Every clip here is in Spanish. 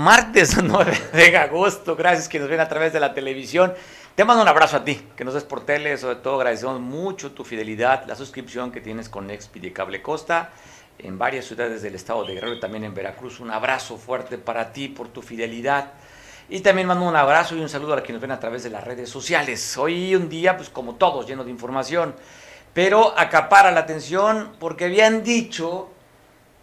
Martes 9 de agosto, gracias que nos ven a través de la televisión. Te mando un abrazo a ti, que nos ves por tele, sobre todo agradecemos mucho tu fidelidad, la suscripción que tienes con Expide Cable Costa en varias ciudades del estado de Guerrero y también en Veracruz. Un abrazo fuerte para ti por tu fidelidad. Y también mando un abrazo y un saludo a que nos ven a través de las redes sociales. Hoy un día, pues como todos, lleno de información, pero acapara la atención porque habían dicho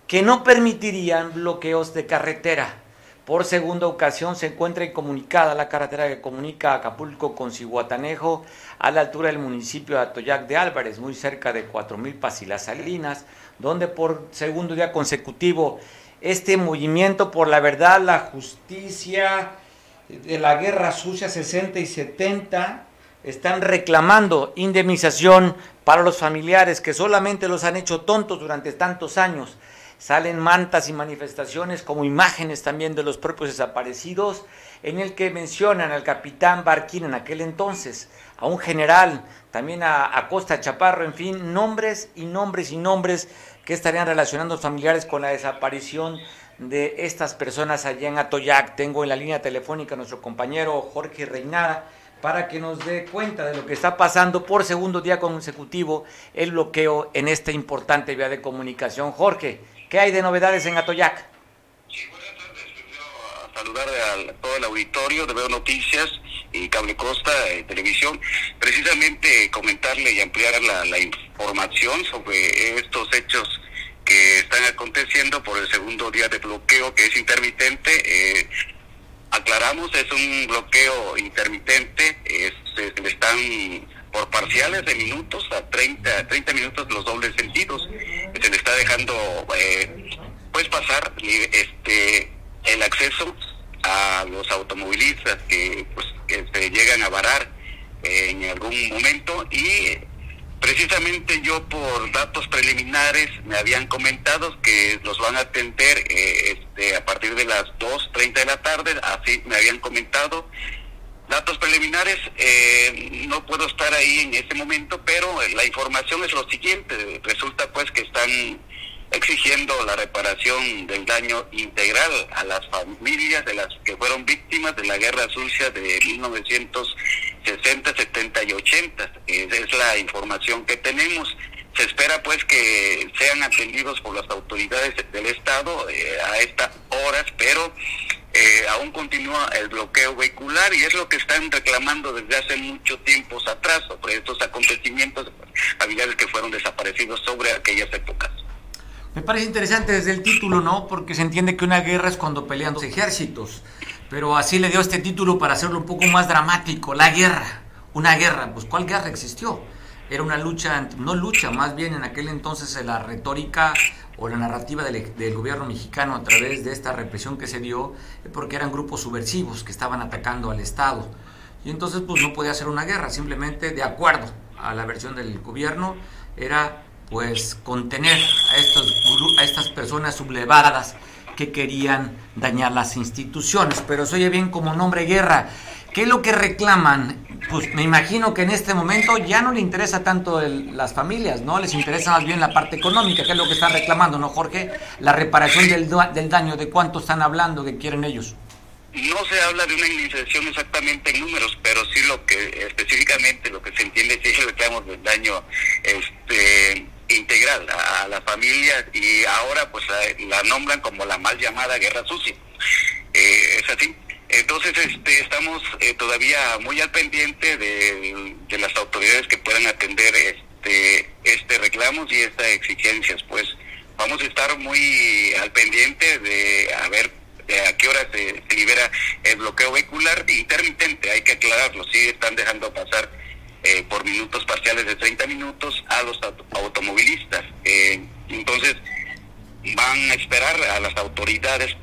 que no permitirían bloqueos de carretera. Por segunda ocasión se encuentra incomunicada la carretera que comunica Acapulco con Cihuatanejo a la altura del municipio de Atoyac de Álvarez, muy cerca de 4.000 Pasilas Salinas, donde por segundo día consecutivo este movimiento por la verdad, la justicia, de la guerra sucia 60 y 70 están reclamando indemnización para los familiares que solamente los han hecho tontos durante tantos años salen mantas y manifestaciones como imágenes también de los propios desaparecidos, en el que mencionan al capitán Barquín en aquel entonces, a un general, también a, Costa Chaparro, en fin, nombres y nombres y nombres que estarían relacionando a los familiares con la desaparición de estas personas allá en Atoyac. Tengo en la línea telefónica a nuestro compañero Jorge Reinada para que nos dé cuenta de lo que está pasando por segundo día consecutivo el bloqueo en esta importante vía de comunicación. Jorge, ¿Qué hay de novedades en Atoyac? Sí, buenas tardes. Quiero saludar a todo el auditorio de Veo Noticias y Cable Costa eh, Televisión. Precisamente comentarle y ampliar la, información sobre estos hechos que están aconteciendo por el segundo día de bloqueo que es intermitente. Eh, aclaramos, es un bloqueo intermitente, se están por parciales de minutos a 30, 30 minutos los dobles sentidos. Se le está dejando eh, pues pasar este el acceso a los automovilistas que pues que se llegan a varar en algún momento. Y precisamente yo por datos preliminares me habían comentado que los van a atender eh, este, a partir de las 2.30 de la tarde, así me habían comentado Datos preliminares, eh, no puedo estar ahí en este momento, pero la información es lo siguiente. Resulta pues que están exigiendo la reparación del daño integral a las familias de las que fueron víctimas de la guerra sucia de 1960, 70 y 80. Esa es la información que tenemos. Se espera pues que sean atendidos por las autoridades del Estado eh, a estas horas, pero eh, aún continúa el bloqueo vehicular y es lo que están reclamando desde hace mucho tiempo atrás sobre estos acontecimientos familiares que fueron desaparecidos sobre aquellas épocas. Me parece interesante desde el título, ¿no? Porque se entiende que una guerra es cuando pelean dos ejércitos, pero así le dio este título para hacerlo un poco más dramático, la guerra, una guerra, pues ¿cuál guerra existió? Era una lucha, no lucha, más bien en aquel entonces la retórica o la narrativa del, gobierno mexicano a través de esta represión que se dio, porque eran grupos subversivos que estaban atacando al Estado. Y entonces pues no podía ser una guerra, simplemente de acuerdo a la versión del gobierno era pues contener a, estos, a estas personas sublevadas que querían dañar las instituciones. Pero se oye bien como nombre guerra. ¿Qué es lo que reclaman? Pues me imagino que en este momento ya no le interesa tanto las familias, ¿no? Les interesa más bien la parte económica, que es lo que están reclamando, ¿no, Jorge? La reparación del, del daño, ¿de cuánto están hablando que quieren ellos? No se habla de una indemnización exactamente en números, pero sí lo que específicamente lo que se entiende es el reclamo del daño este integral a, la familia y ahora pues la, nombran como la mal llamada guerra sucia. Eh, es así. Entonces este, estamos eh, todavía muy al pendiente de, las autoridades que puedan atender este, este reclamos y estas exigencias. Pues vamos a estar muy al pendiente de a ver a qué hora se, libera el bloqueo vehicular intermitente, hay que aclararlo, sí están dejando pasar eh, por minutos parciales de 30 minutos a los automovilistas. Eh, entonces van a esperar a las autoridades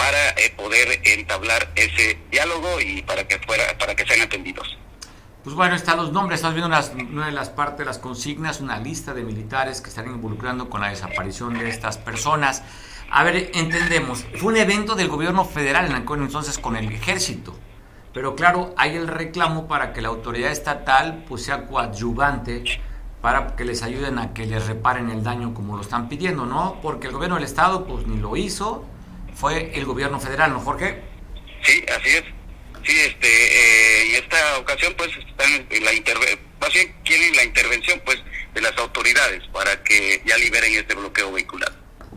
para eh, poder entablar ese diálogo y para que fuera para que sean atendidos. Pues bueno, están los nombres, estás viendo una de las partes de las consignas, una lista de militares que están involucrando con la desaparición de estas personas. A ver, entendemos, fue un evento del gobierno federal en entonces con el ejército, pero claro, hay el reclamo para que la autoridad estatal pues sea coadyuvante para que les ayuden a que les reparen el daño como lo están pidiendo, ¿no? Porque el gobierno del estado pues ni lo hizo, fue el gobierno federal, ¿no, Jorge? Sí, así es. Sí, este, eh, y esta ocasión pues están en la más bien quieren la intervención pues de las autoridades para que ya liberen este bloqueo vehicular.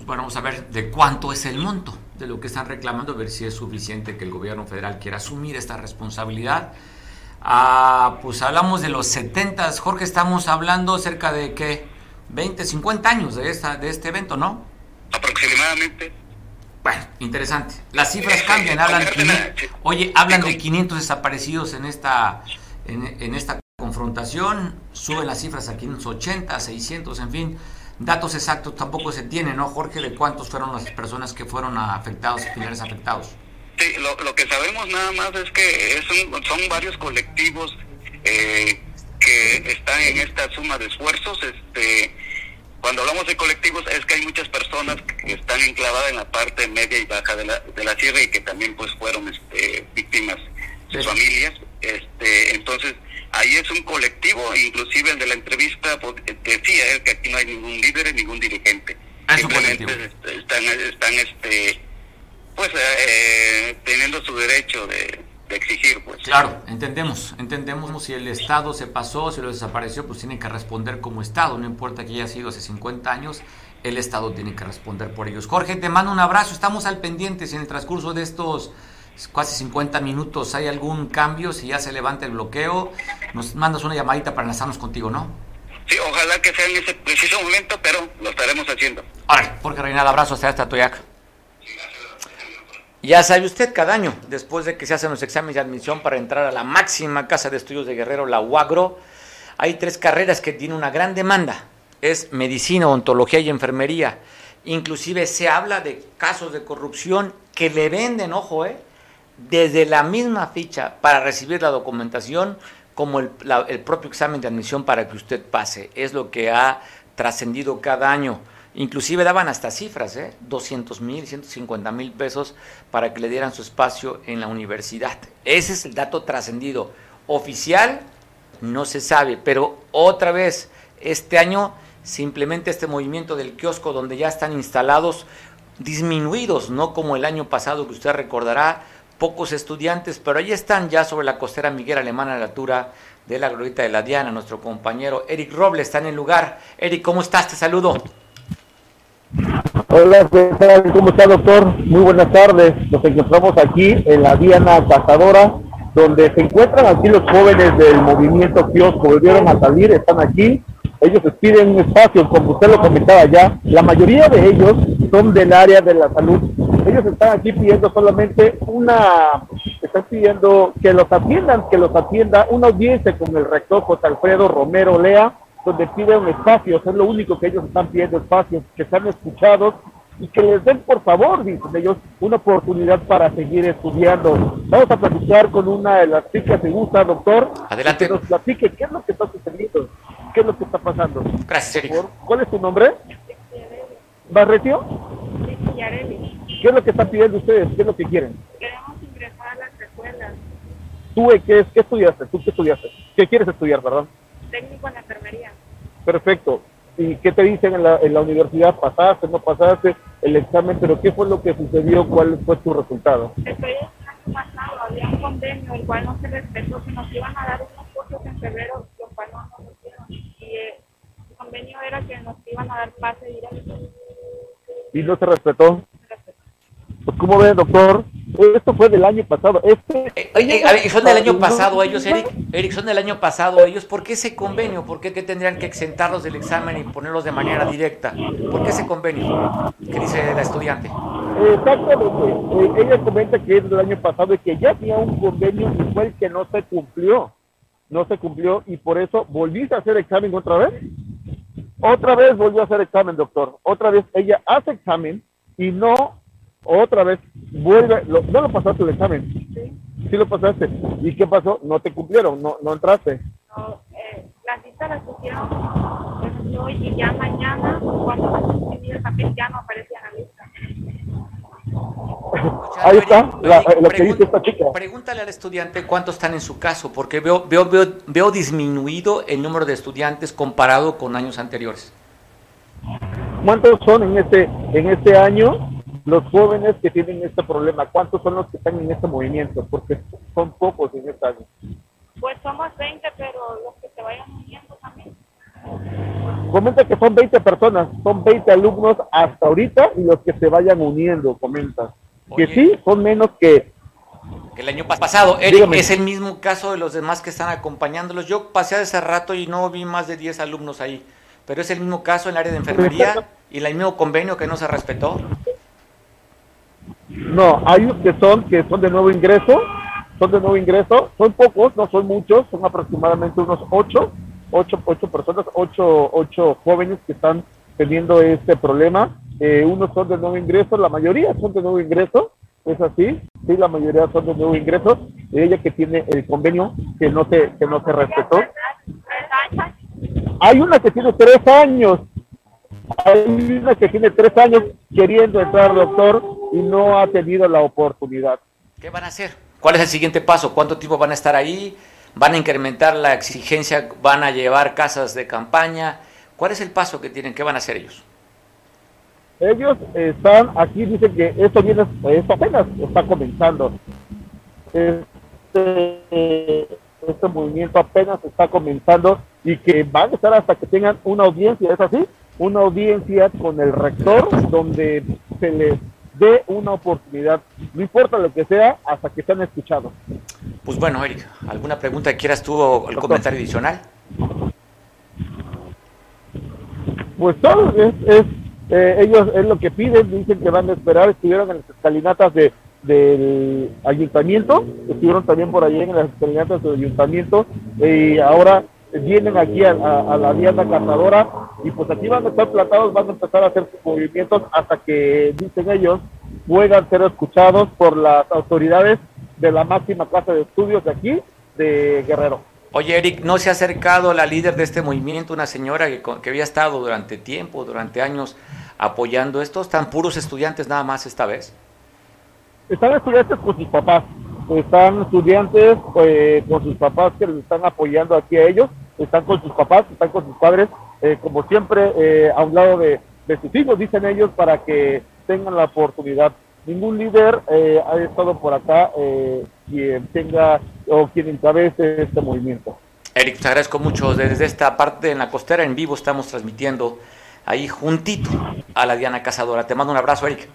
Bueno, vamos a ver de cuánto es el monto de lo que están reclamando, a ver si es suficiente que el gobierno federal quiera asumir esta responsabilidad. Ah, pues hablamos de los 70, Jorge, estamos hablando cerca de qué, 20, 50 años de, esta, de este evento, ¿no? Aproximadamente. Bueno, interesante. Las cifras cambian, hablan oye, hablan de 500 desaparecidos en esta en, esta confrontación, suben las cifras a 580, 600, en fin, datos exactos tampoco se tienen, ¿no, Jorge, de cuántos fueron las personas que fueron afectados, finales afectados? Sí, lo, que sabemos nada más es que son varios colectivos eh, que están en esta suma de esfuerzos, este cuando hablamos de colectivos es que hay muchas personas que están enclavadas en la parte media y baja de la, de la sierra y que también pues fueron este, víctimas, sus familias. Este, entonces, ahí es un colectivo, inclusive el de la entrevista pues, decía que aquí no hay ningún líder, ningún dirigente. Ah, Simplemente este, están, están este, pues eh, teniendo su derecho de, exigir, pues. Claro, entendemos, entendemos si el Estado se pasó, si lo desapareció, pues tiene que responder como Estado, no importa que haya sido hace 50 años, el Estado tiene que responder por ellos. Jorge, te mando un abrazo, estamos al pendiente si en el transcurso de estos casi 50 minutos hay algún cambio, si ya se levanta el bloqueo, nos mandas una llamadita para enlazarnos contigo, ¿no? Sí, ojalá que sea en ese preciso momento, pero lo estaremos haciendo. Ahora, Jorge Reinal, abrazo hasta Toyac. Ya sabe usted, cada año, después de que se hacen los exámenes de admisión para entrar a la máxima casa de estudios de Guerrero, la UAGRO, hay tres carreras que tienen una gran demanda. Es medicina, ontología y enfermería. Inclusive se habla de casos de corrupción que le venden, ojo, eh, desde la misma ficha para recibir la documentación como el, el propio examen de admisión para que usted pase. Es lo que ha trascendido cada año. Inclusive daban hasta cifras, ¿eh? 200 mil, 150 mil pesos para que le dieran su espacio en la universidad. Ese es el dato trascendido. Oficial, no se sabe, pero otra vez, este año simplemente este movimiento del kiosco donde ya están instalados disminuidos, no como el año pasado que usted recordará, pocos estudiantes, pero ahí están ya sobre la costera Miguel Alemana a la altura de la glorieta de la Diana, nuestro compañero Eric Robles está en el lugar. Eric, ¿cómo estás? Te saludo. Hola, ¿qué tal? ¿Cómo está, doctor? Muy buenas tardes. Nos encontramos aquí en la Diana Cazadora, donde se encuentran aquí los jóvenes del movimiento Kiosco. Volvieron a salir, están aquí. Ellos piden un espacio, como usted lo comentaba ya. La mayoría de ellos son del área de la salud. Ellos están aquí pidiendo solamente una, están pidiendo que los atiendan, que los atienda una audiencia con el rector José Alfredo Romero Lea donde piden espacios, es lo único que ellos están pidiendo espacios, que sean escuchados y que les den, por favor, dicen ellos, una oportunidad para seguir estudiando. Vamos a platicar con una de las chicas, ¿te gusta, doctor? Adelante. Que nos platique qué es lo que está sucediendo, qué es lo que está pasando. Gracias, Eric. ¿Cuál es tu nombre? ¿Barretio? ¿Qué es lo que están pidiendo ustedes? ¿Qué es lo que quieren? Queremos ingresar a las escuelas. ¿Tú qué, qué estudiaste? ¿Tú qué estudiaste? ¿Qué quieres estudiar, perdón? Técnico en enfermería. Perfecto. ¿Y qué te dicen en la, en la universidad? ¿Pasaste, no pasaste el examen? ¿Pero qué fue lo que sucedió? ¿Cuál fue tu resultado? Estoy año pasado, había un convenio el cual no se respetó, que nos iban a dar unos cursos en febrero, lo cual no nos dieron. Y eh, el convenio era que nos iban a dar pase directo. ¿Y no se respetó? Pues como ven, doctor, esto fue del año pasado. Este, eh, eh, son del año pasado ellos, Eric. Eric, son del año pasado ellos. ¿Por qué ese convenio? ¿Por qué tendrían que exentarlos del examen y ponerlos de manera directa? ¿Por qué ese convenio? ¿Qué dice la estudiante? Exactamente. Eh, ella comenta que es del año pasado y que ya había un convenio y fue el que no se cumplió. No se cumplió y por eso volviste a hacer examen otra vez. Otra vez volvió a hacer examen, doctor. Otra vez ella hace examen y no otra vez, vuelve, lo, no lo pasaste el examen. Sí. Sí lo pasaste. ¿Y qué pasó? No te cumplieron, no, no entraste. No, eh, la cita la pusieron pues, hoy y ya mañana, cuando el papel, ya no aparecía en la lista. Ahí está, la, eh, lo que dice esta chica. Pregúntale al estudiante cuántos están en su caso, porque veo, veo, veo, veo disminuido el número de estudiantes comparado con años anteriores. ¿Cuántos son en este, en este año los jóvenes que tienen este problema? ¿Cuántos son los que están en este movimiento? Porque son pocos en este año. Pues somos 20, pero los que se vayan uniendo también. Comenta que son 20 personas, son 20 alumnos hasta ahorita y los que se vayan uniendo, comenta. que sí, son menos que... Que el año pasado, Eric, es el mismo caso de los demás que están acompañándolos. Yo pasé hace rato y no vi más de 10 alumnos ahí, pero es el mismo caso en el área de enfermería y el mismo convenio que no se respetó. No, hay unos que son, que son de nuevo ingreso, son de nuevo ingreso, son pocos, no son muchos, son aproximadamente unos ocho, ocho, ocho personas, ocho, ocho jóvenes que están teniendo este problema. Eh, unos son de nuevo ingreso, la mayoría son de nuevo ingreso, es así, sí, la mayoría son de nuevo ingreso. Ella que tiene el convenio que no se, que no se respetó. Hay una que tiene tres años, hay una que tiene tres años queriendo entrar, doctor, y no ha tenido la oportunidad. ¿Qué van a hacer? ¿Cuál es el siguiente paso? ¿Cuánto tiempo van a estar ahí? ¿Van a incrementar la exigencia? ¿Van a llevar casas de campaña? ¿Cuál es el paso que tienen? ¿Qué van a hacer ellos? Ellos están aquí, dicen que esto viene, esto apenas está comenzando. Este, este movimiento apenas está comenzando y que van a estar hasta que tengan una audiencia, ¿es así? Una audiencia con el rector donde se les dé una oportunidad, no importa lo que sea, hasta que sean escuchados. Pues bueno, Eric, ¿alguna pregunta que quieras tú o el comentario adicional? Pues todo es, eh, ellos es lo que piden, dicen que van a esperar, estuvieron en las escalinatas de, del ayuntamiento, estuvieron también por allí en las escalinatas del ayuntamiento y ahora vienen aquí a, la Diana Cazadora y pues aquí van a estar plantados, van a empezar a hacer sus movimientos hasta que, dicen ellos, puedan ser escuchados por las autoridades de la máxima clase de estudios de aquí, de Guerrero. Oye, Eric, ¿no se ha acercado la líder de este movimiento, una señora que, que había estado durante tiempo, durante años, apoyando esto? ¿Están puros estudiantes nada más esta vez? Están estudiantes con sus papás, están estudiantes eh, con sus papás que les están apoyando aquí a ellos están con sus papás, están con sus padres, eh, como siempre, eh, a un lado de, sus hijos, dicen ellos, para que tengan la oportunidad. Ningún líder eh, ha estado por acá quien tenga o quien encabece este movimiento. Eric, te agradezco mucho. Desde esta parte en la costera en vivo estamos transmitiendo ahí juntito a la Diana Cazadora. Te mando un abrazo, Eric.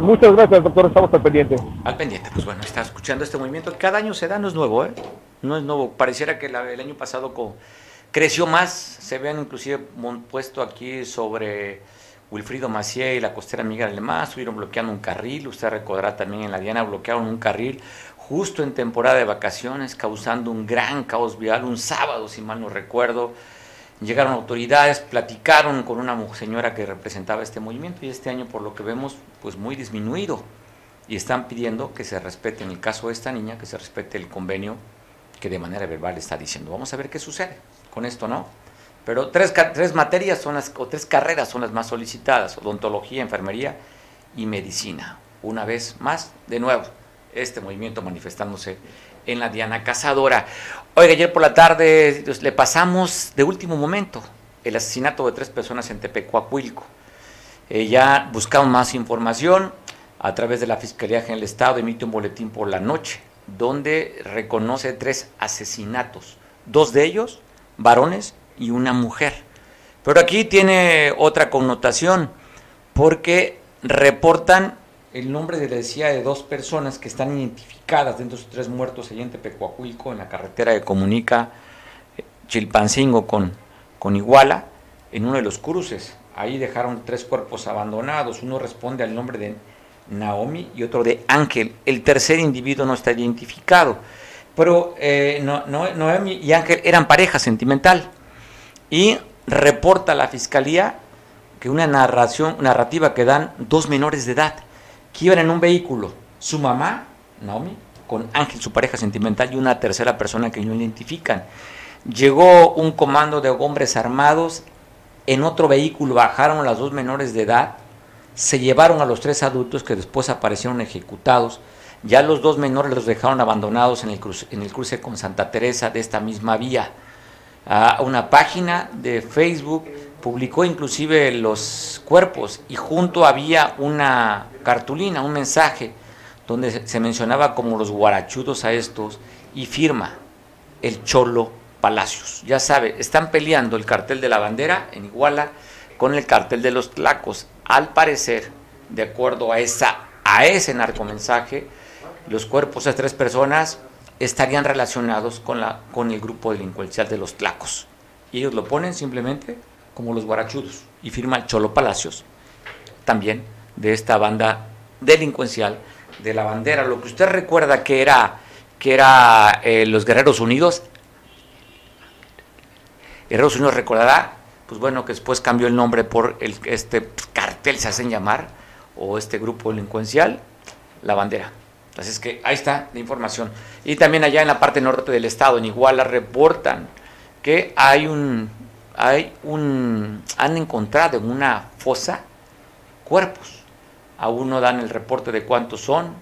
Muchas gracias, doctor. Estamos al pendiente. Al pendiente, pues bueno, está escuchando este movimiento. Cada año se da, no es nuevo, ¿eh? No es nuevo. Pareciera que el año pasado creció más. Se vean inclusive puesto aquí sobre Wilfrido Macié y la costera Miguel Alemán. Estuvieron bloqueando un carril. Usted recordará también en la Diana bloquearon un carril justo en temporada de vacaciones, causando un gran caos vial. Un sábado, si mal no recuerdo. Llegaron autoridades, platicaron con una señora que representaba este movimiento y este año, por lo que vemos, pues muy disminuido. Y están pidiendo que se respete, en el caso de esta niña, que se respete el convenio que de manera verbal está diciendo. Vamos a ver qué sucede con esto, ¿no? Pero tres, materias son las, o tres carreras son las más solicitadas, odontología, enfermería y medicina. Una vez más, de nuevo, este movimiento manifestándose en la Diana Cazadora. Oiga, ayer por la tarde pues, le pasamos de último momento el asesinato de tres personas en Tepecuacuilco. Eh, ya buscamos más información a través de la Fiscalía General del Estado, emite un boletín por la noche donde reconoce tres asesinatos, dos de ellos varones y una mujer. Pero aquí tiene otra connotación, porque reportan el nombre de, decía, de dos personas que están identificadas dentro de tres muertos allá en Tepecuacuilco, en la carretera que comunica eh, Chilpancingo con, con Iguala, en uno de los cruces. Ahí dejaron tres cuerpos abandonados. Uno responde al nombre de Naomi y otro de Ángel. El tercer individuo no está identificado. Pero eh, no, Noemi y Ángel eran pareja sentimental. Y reporta la fiscalía que una narración, narrativa que dan dos menores de edad que iban en un vehículo, su mamá, Naomi, con Ángel, su pareja sentimental, y una tercera persona que no identifican. Llegó un comando de hombres armados, en otro vehículo bajaron las dos menores de edad, se llevaron a los tres adultos que después aparecieron ejecutados, ya los dos menores los dejaron abandonados en el cruce, en el cruce con Santa Teresa de esta misma vía. A una página de Facebook publicó inclusive los cuerpos y junto había una cartulina, un mensaje donde se mencionaba como los guarachudos a estos y firma el Cholo Palacios. Ya sabe, están peleando el cartel de la bandera en Iguala con el cartel de los tlacos. Al parecer, de acuerdo a, esa, a ese narcomensaje, los cuerpos de tres personas estarían relacionados con, la, con el grupo delincuencial de los tlacos. Y ellos lo ponen simplemente como los guarachudos. Y firma el Cholo Palacios, también de esta banda delincuencial de la bandera. Lo que usted recuerda que era, que era eh, los Guerreros Unidos, Guerreros Unidos recordará, pues bueno, que después cambió el nombre por el, este cartel, se hacen llamar, o este grupo delincuencial, la bandera. Entonces que ahí está la información. Y también allá en la parte norte del estado, en Iguala, reportan que hay un hay un, han encontrado en una fosa cuerpos. Aún no dan el reporte de cuántos son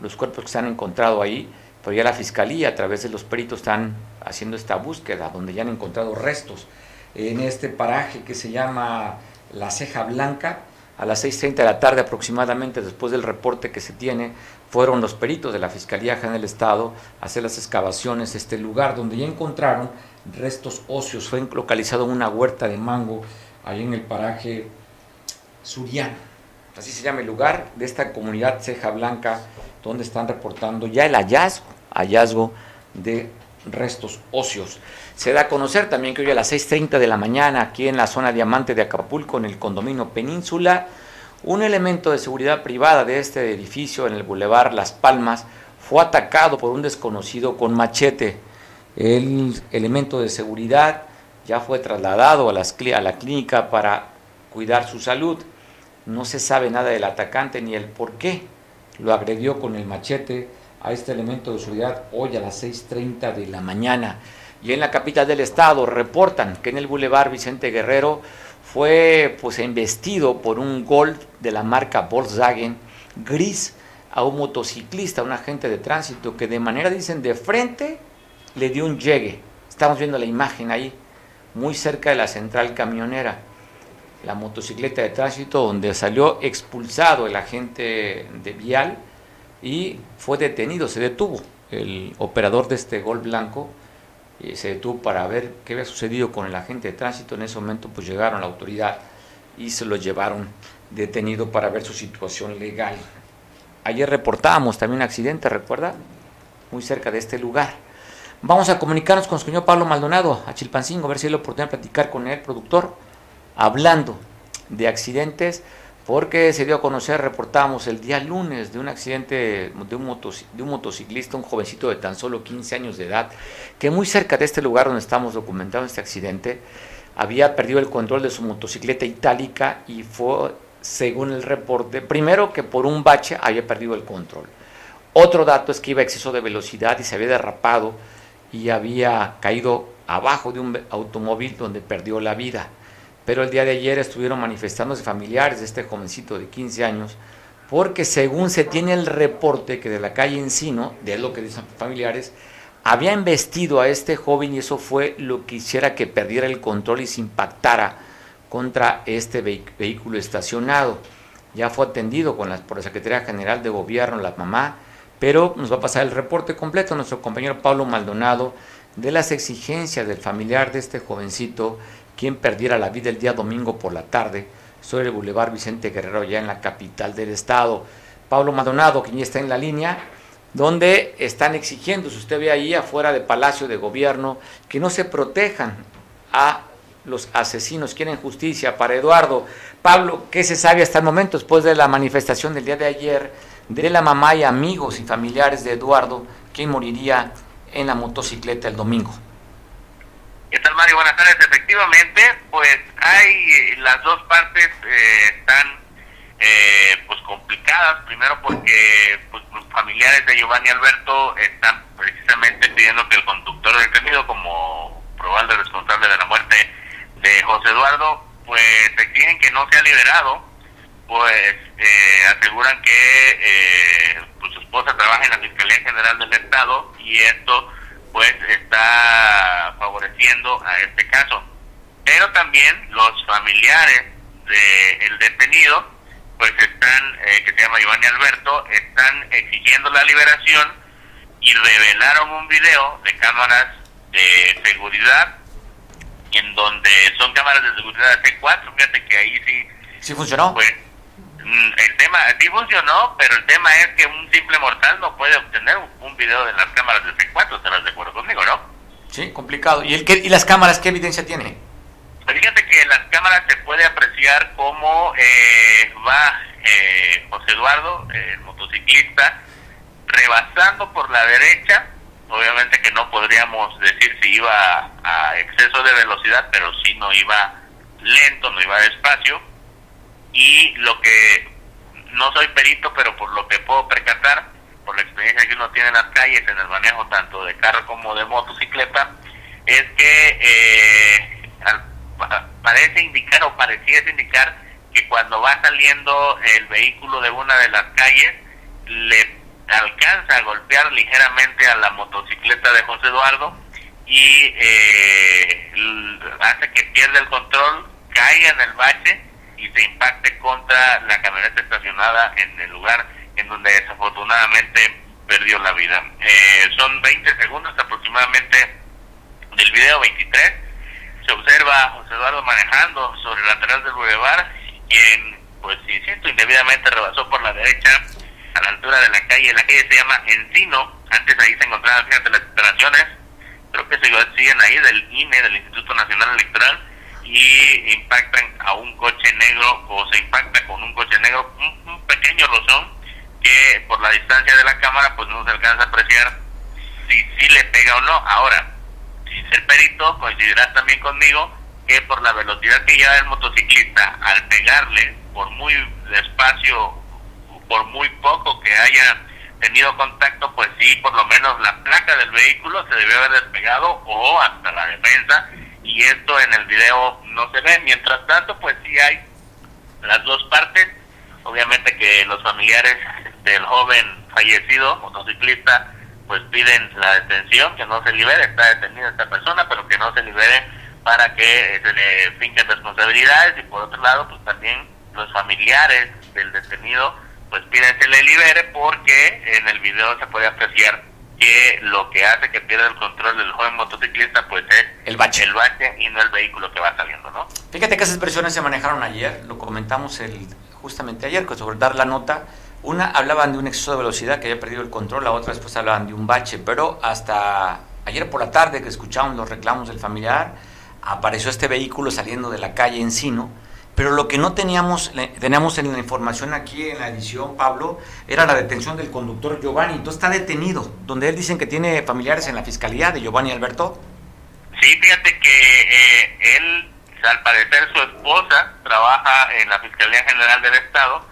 los cuerpos que se han encontrado ahí, pero ya la fiscalía a través de los peritos están haciendo esta búsqueda, donde ya han encontrado restos en este paraje que se llama La Ceja Blanca. A las 6.30 de la tarde aproximadamente, después del reporte que se tiene, fueron los peritos de la Fiscalía General del Estado a hacer las excavaciones, este lugar donde ya encontraron restos óseos. Fue localizado en una huerta de mango, ahí en el paraje Suriano. Así se llama el lugar de esta comunidad Ceja Blanca, donde están reportando ya el hallazgo, hallazgo de restos óseos. Se da a conocer también que hoy a las 6.30 de la mañana, aquí en la zona diamante de Acapulco, en el condominio Península, un elemento de seguridad privada de este edificio en el Boulevard Las Palmas fue atacado por un desconocido con machete. El elemento de seguridad ya fue trasladado a, la clínica para cuidar su salud. No se sabe nada del atacante ni el por qué lo agredió con el machete a este elemento de seguridad hoy a las 6.30 de la mañana. Y en la capital del estado reportan que en el Boulevard Vicente Guerrero fue pues investido por un Golf de la marca Volkswagen gris a un motociclista, un agente de tránsito que de manera dicen de frente le dio un llegue. Estamos viendo la imagen ahí, muy cerca de la central camionera. La motocicleta de tránsito donde salió expulsado el agente de vial y fue detenido, se detuvo el operador de este gol blanco y se detuvo para ver qué había sucedido con el agente de tránsito. En ese momento pues llegaron la autoridad y se lo llevaron detenido para ver su situación legal. Ayer reportábamos también un accidente, ¿recuerda? Muy cerca de este lugar. Vamos a comunicarnos con el señor Pablo Maldonado a Chilpancingo, a ver si hay la oportunidad de platicar con el productor, hablando de accidentes, porque se dio a conocer, reportamos el día lunes de un accidente de un, de un motociclista, un jovencito de tan solo 15 años de edad, que muy cerca de este lugar donde estamos documentando este accidente, había perdido el control de su motocicleta itálica y fue, según el reporte, primero que por un bache había perdido el control. Otro dato es que iba a exceso de velocidad y se había derrapado y había caído abajo de un automóvil donde perdió la vida. Pero el día de ayer estuvieron manifestándose familiares de este jovencito de 15 años, porque según se tiene el reporte que de la calle Encino, de lo que dicen familiares, había embestido a este joven y eso fue lo que hiciera que perdiera el control y se impactara contra este vehículo estacionado. Ya fue atendido con la, por la Secretaría General de Gobierno, la mamá, pero nos va a pasar el reporte completo nuestro compañero Pablo Maldonado de las exigencias del familiar de este jovencito, quien perdiera la vida el día domingo por la tarde sobre el Boulevard Vicente Guerrero, ya en la capital del estado. Pablo Maldonado, quien ya está en la línea, donde están exigiendo, si usted ve ahí afuera del Palacio de Gobierno, que no se protejan a los asesinos, quieren justicia para Eduardo. Pablo, ¿qué se sabe hasta el momento después de la manifestación del día de ayer? De la mamá y amigos y familiares de Eduardo, quien moriría en la motocicleta el domingo. ¿Qué tal, Mario? Buenas tardes. Efectivamente, pues hay las dos partes eh, están eh, pues complicadas. Primero porque pues, familiares de Giovanni Alberto están precisamente pidiendo que el conductor detenido como probable responsable de la muerte de José Eduardo, pues exigen que no sea liberado, pues eh, aseguran que eh, pues, su esposa trabaja en la Fiscalía General del Estado y esto pues está favoreciendo a este caso. Pero también los familiares del detenido, pues están, eh, que se llama Giovanni Alberto, están exigiendo la liberación y revelaron un video de cámaras de seguridad en donde son cámaras de seguridad C4, fíjate que ahí sí... ¿Sí funcionó? Pues el tema sí funcionó, pero el tema es que un simple mortal no puede obtener un video de las cámaras de C4, ¿estarás de acuerdo conmigo, no? Sí, complicado. ¿Y, el qué, ¿Y las cámaras qué evidencia tiene? Pues fíjate que en las cámaras se puede apreciar cómo eh, va eh, José Eduardo, el motociclista, rebasando por la derecha. Obviamente que no podríamos decir si iba a exceso de velocidad, pero sí no iba lento, no iba despacio. Y lo que no soy perito, pero por lo que puedo percatar, por la experiencia que uno tiene en las calles, en el manejo tanto de carro como de motocicleta, es que eh, parece indicar o parecía indicar que cuando va saliendo el vehículo de una de las calles le alcanza a golpear ligeramente a la motocicleta de José Eduardo y eh, hace que pierda el control, caiga en el bache y se impacte contra la camioneta estacionada en el lugar en donde desafortunadamente perdió la vida. Eh, son 20 segundos aproximadamente del video 23 se observa a José Eduardo manejando sobre el lateral del bulevar, quien, pues insisto, indebidamente rebasó por la derecha a la altura de la calle. La calle se llama Encino, antes ahí se encontraban, fíjate, las instalaciones, creo que siguen ahí del INE, del Instituto Nacional Electoral, y impactan a un coche negro, o se impacta con un coche negro, un, un pequeño rozón, que por la distancia de la cámara, pues no se alcanza a apreciar si sí le pega o no. Ahora, el perito coincidirá también conmigo que por la velocidad que lleva el motociclista, al pegarle, por muy despacio, por muy poco que haya tenido contacto, pues sí, por lo menos la placa del vehículo se debe haber despegado o hasta la defensa, y esto en el video no se ve. Mientras tanto, pues sí hay las dos partes, obviamente que los familiares del joven fallecido, motociclista, pues piden la detención, que no se libere, está detenida esta persona, pero que no se libere para que se le finquen responsabilidades y por otro lado, pues también los familiares del detenido pues piden se le libere porque en el video se puede apreciar que lo que hace que pierda el control del joven motociclista pues es el bache. el bache y no el vehículo que va saliendo, ¿no? Fíjate que esas versiones se manejaron ayer, lo comentamos el justamente ayer, sobre dar la nota, una hablaban de un exceso de velocidad que había perdido el control, la otra después hablaban de un bache, pero hasta ayer por la tarde que escuchamos los reclamos del familiar, apareció este vehículo saliendo de la calle Encino, pero lo que no teníamos, teníamos en la información aquí en la edición, Pablo, era la detención del conductor Giovanni. Entonces está detenido, donde él dicen que tiene familiares en la fiscalía de Giovanni Alberto. Sí, fíjate que eh, él, al parecer su esposa, trabaja en la Fiscalía General del Estado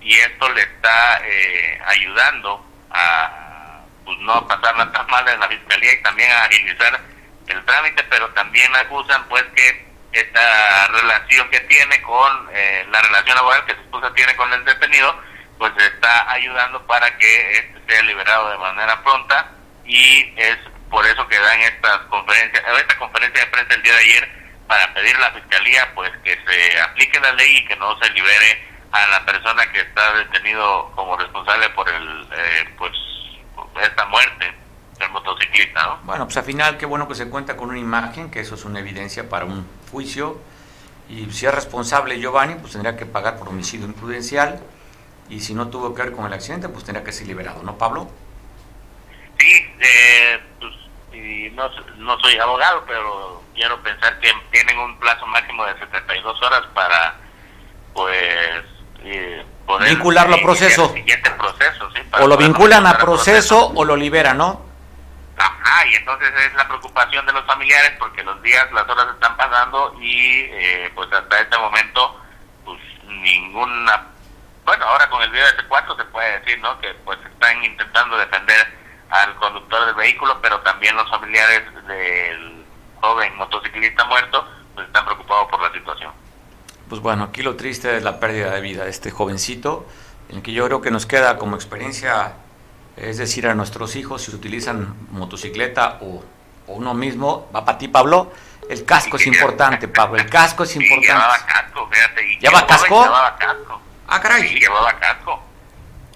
y esto le está eh, ayudando a pues, no pasarla tan mal en la Fiscalía y también a agilizar el trámite, pero también acusan pues que esta relación que tiene con eh, la relación laboral que su esposa tiene con el detenido, pues está ayudando para que este sea liberado de manera pronta y es por eso que dan estas conferencias, esta conferencia de prensa el día de ayer para pedir a la fiscalía pues que se aplique la ley y que no se libere a la persona que está detenido como responsable por el eh, pues esta muerte del motociclista, ¿no? Bueno, pues al final qué bueno que se cuenta con una imagen, que eso es una evidencia para un juicio. Y si es responsable Giovanni, pues tendría que pagar por homicidio imprudencial. Y si no tuvo que ver con el accidente, pues tendría que ser liberado, ¿no, Pablo? Sí, eh, pues y no, no soy abogado, pero quiero pensar que tienen un plazo máximo de 72 horas para, pues, eh, poder vincularlo a proceso. Siguiente proceso ¿sí? o lo vinculan a proceso o lo liberan, ¿no? Ajá, y entonces es la preocupación de los familiares porque los días, las horas están pasando y eh, pues hasta este momento pues ninguna, bueno, ahora con el video de C4 se puede decir, ¿no? Que pues están intentando defender al conductor del vehículo, pero también los familiares del joven motociclista muerto pues están preocupados por la situación. Pues bueno, aquí lo triste es la pérdida de vida de este jovencito, en el que yo creo que nos queda como experiencia, es decir, a nuestros hijos si utilizan motocicleta o, o uno mismo, va para ti Pablo, el casco es importante, Pablo, el casco es importante. llevaba casco, fíjate. Y ¿Lleva el joven casco? Llevaba casco. Ah, caray. Sí, llevaba casco.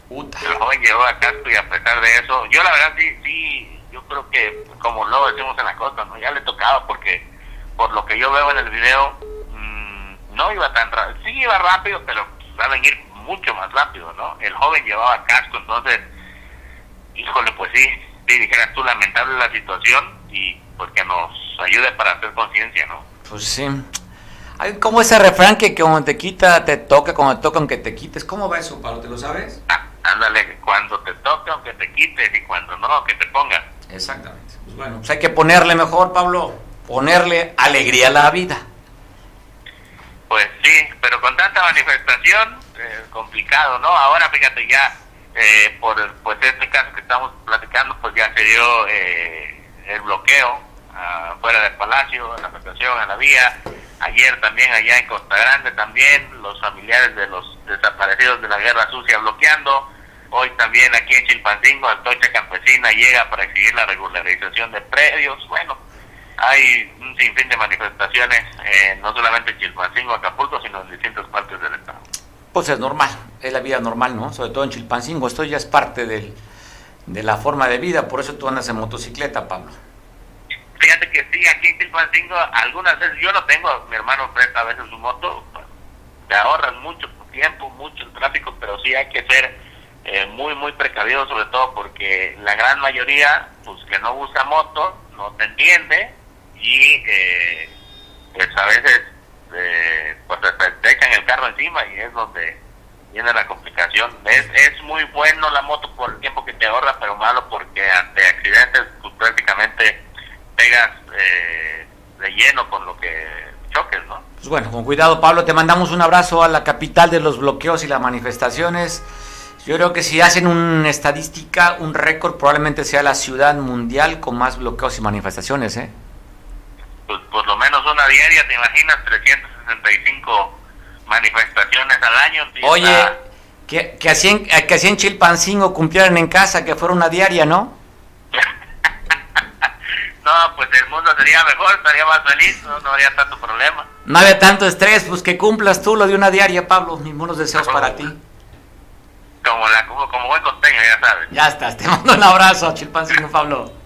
Puta. El joven llevaba casco y a pesar de eso, yo la verdad sí, sí, yo creo que como lo decimos en la costa, ¿no? Ya le tocaba porque por lo que yo veo en el video, mmm, no iba tan rápido. Sí iba rápido, pero saben ir mucho más rápido, ¿no? El joven llevaba casco, entonces, híjole, pues sí, sí, dijeras tú, lamentable la situación y pues que nos ayude para hacer conciencia, ¿no? Pues sí. Hay como ese refrán que cuando te quita, te toca, cuando te toca, aunque te quites. ¿Cómo va eso, Pablo? ¿Te lo sabes? Ah, ándale, cuando te toque, aunque te quites y cuando no, que te pongas. Exactamente. Pues bueno, pues hay que ponerle mejor, Pablo, ponerle alegría a la vida. Pues sí, pero con tanta manifestación, eh, complicado, ¿no? Ahora fíjate ya, eh, por pues este caso que estamos platicando, pues ya se dio eh, el bloqueo ah, fuera del palacio, la afectación a la vía. Ayer también allá en Costa Grande también los familiares de los desaparecidos de la guerra sucia bloqueando. Hoy también aquí en Chilpancingo, Antocha Campesina llega para exigir la regularización de predios. Bueno, hay un sinfín de manifestaciones, eh, no solamente en Chilpancingo, Acapulco, sino en distintas partes del estado. Pues es normal, es la vida normal, ¿no? Sobre todo en Chilpancingo, esto ya es parte del, de la forma de vida, por eso tú andas en motocicleta, Pablo. Fíjate que sí, aquí en Chilpancingo, algunas veces, yo no tengo, mi hermano presta a veces su moto, te ahorras mucho tiempo, mucho el tráfico, pero sí hay que ser eh, muy, muy precavido, sobre todo porque la gran mayoría, pues que no usa moto, no te entiende y eh, pues a veces eh, pues te, te echan el carro encima y es donde viene la complicación. Es, es muy bueno la moto por el tiempo que te ahorra, pero malo porque ante accidentes pues prácticamente pegas eh, de lleno con lo que choques, ¿no? Pues bueno, con cuidado, Pablo, te mandamos un abrazo a la capital de los bloqueos y las manifestaciones. Yo creo que si hacen una estadística, un récord, probablemente sea la ciudad mundial con más bloqueos y manifestaciones, ¿eh? Pues por lo menos una diaria, ¿te imaginas? 365 manifestaciones al año. Oye, que, que, así en, que así en Chilpancingo cumplieran en casa, que fuera una diaria, ¿no? no, pues el mundo sería mejor, estaría más feliz, no, no habría tanto problema. No había tanto estrés, pues que cumplas tú lo de una diaria, Pablo. Mis buenos deseos para ti. Como, la, como, como buen costeño, ya sabes. Ya estás, te mando un abrazo Chilpancingo, Pablo.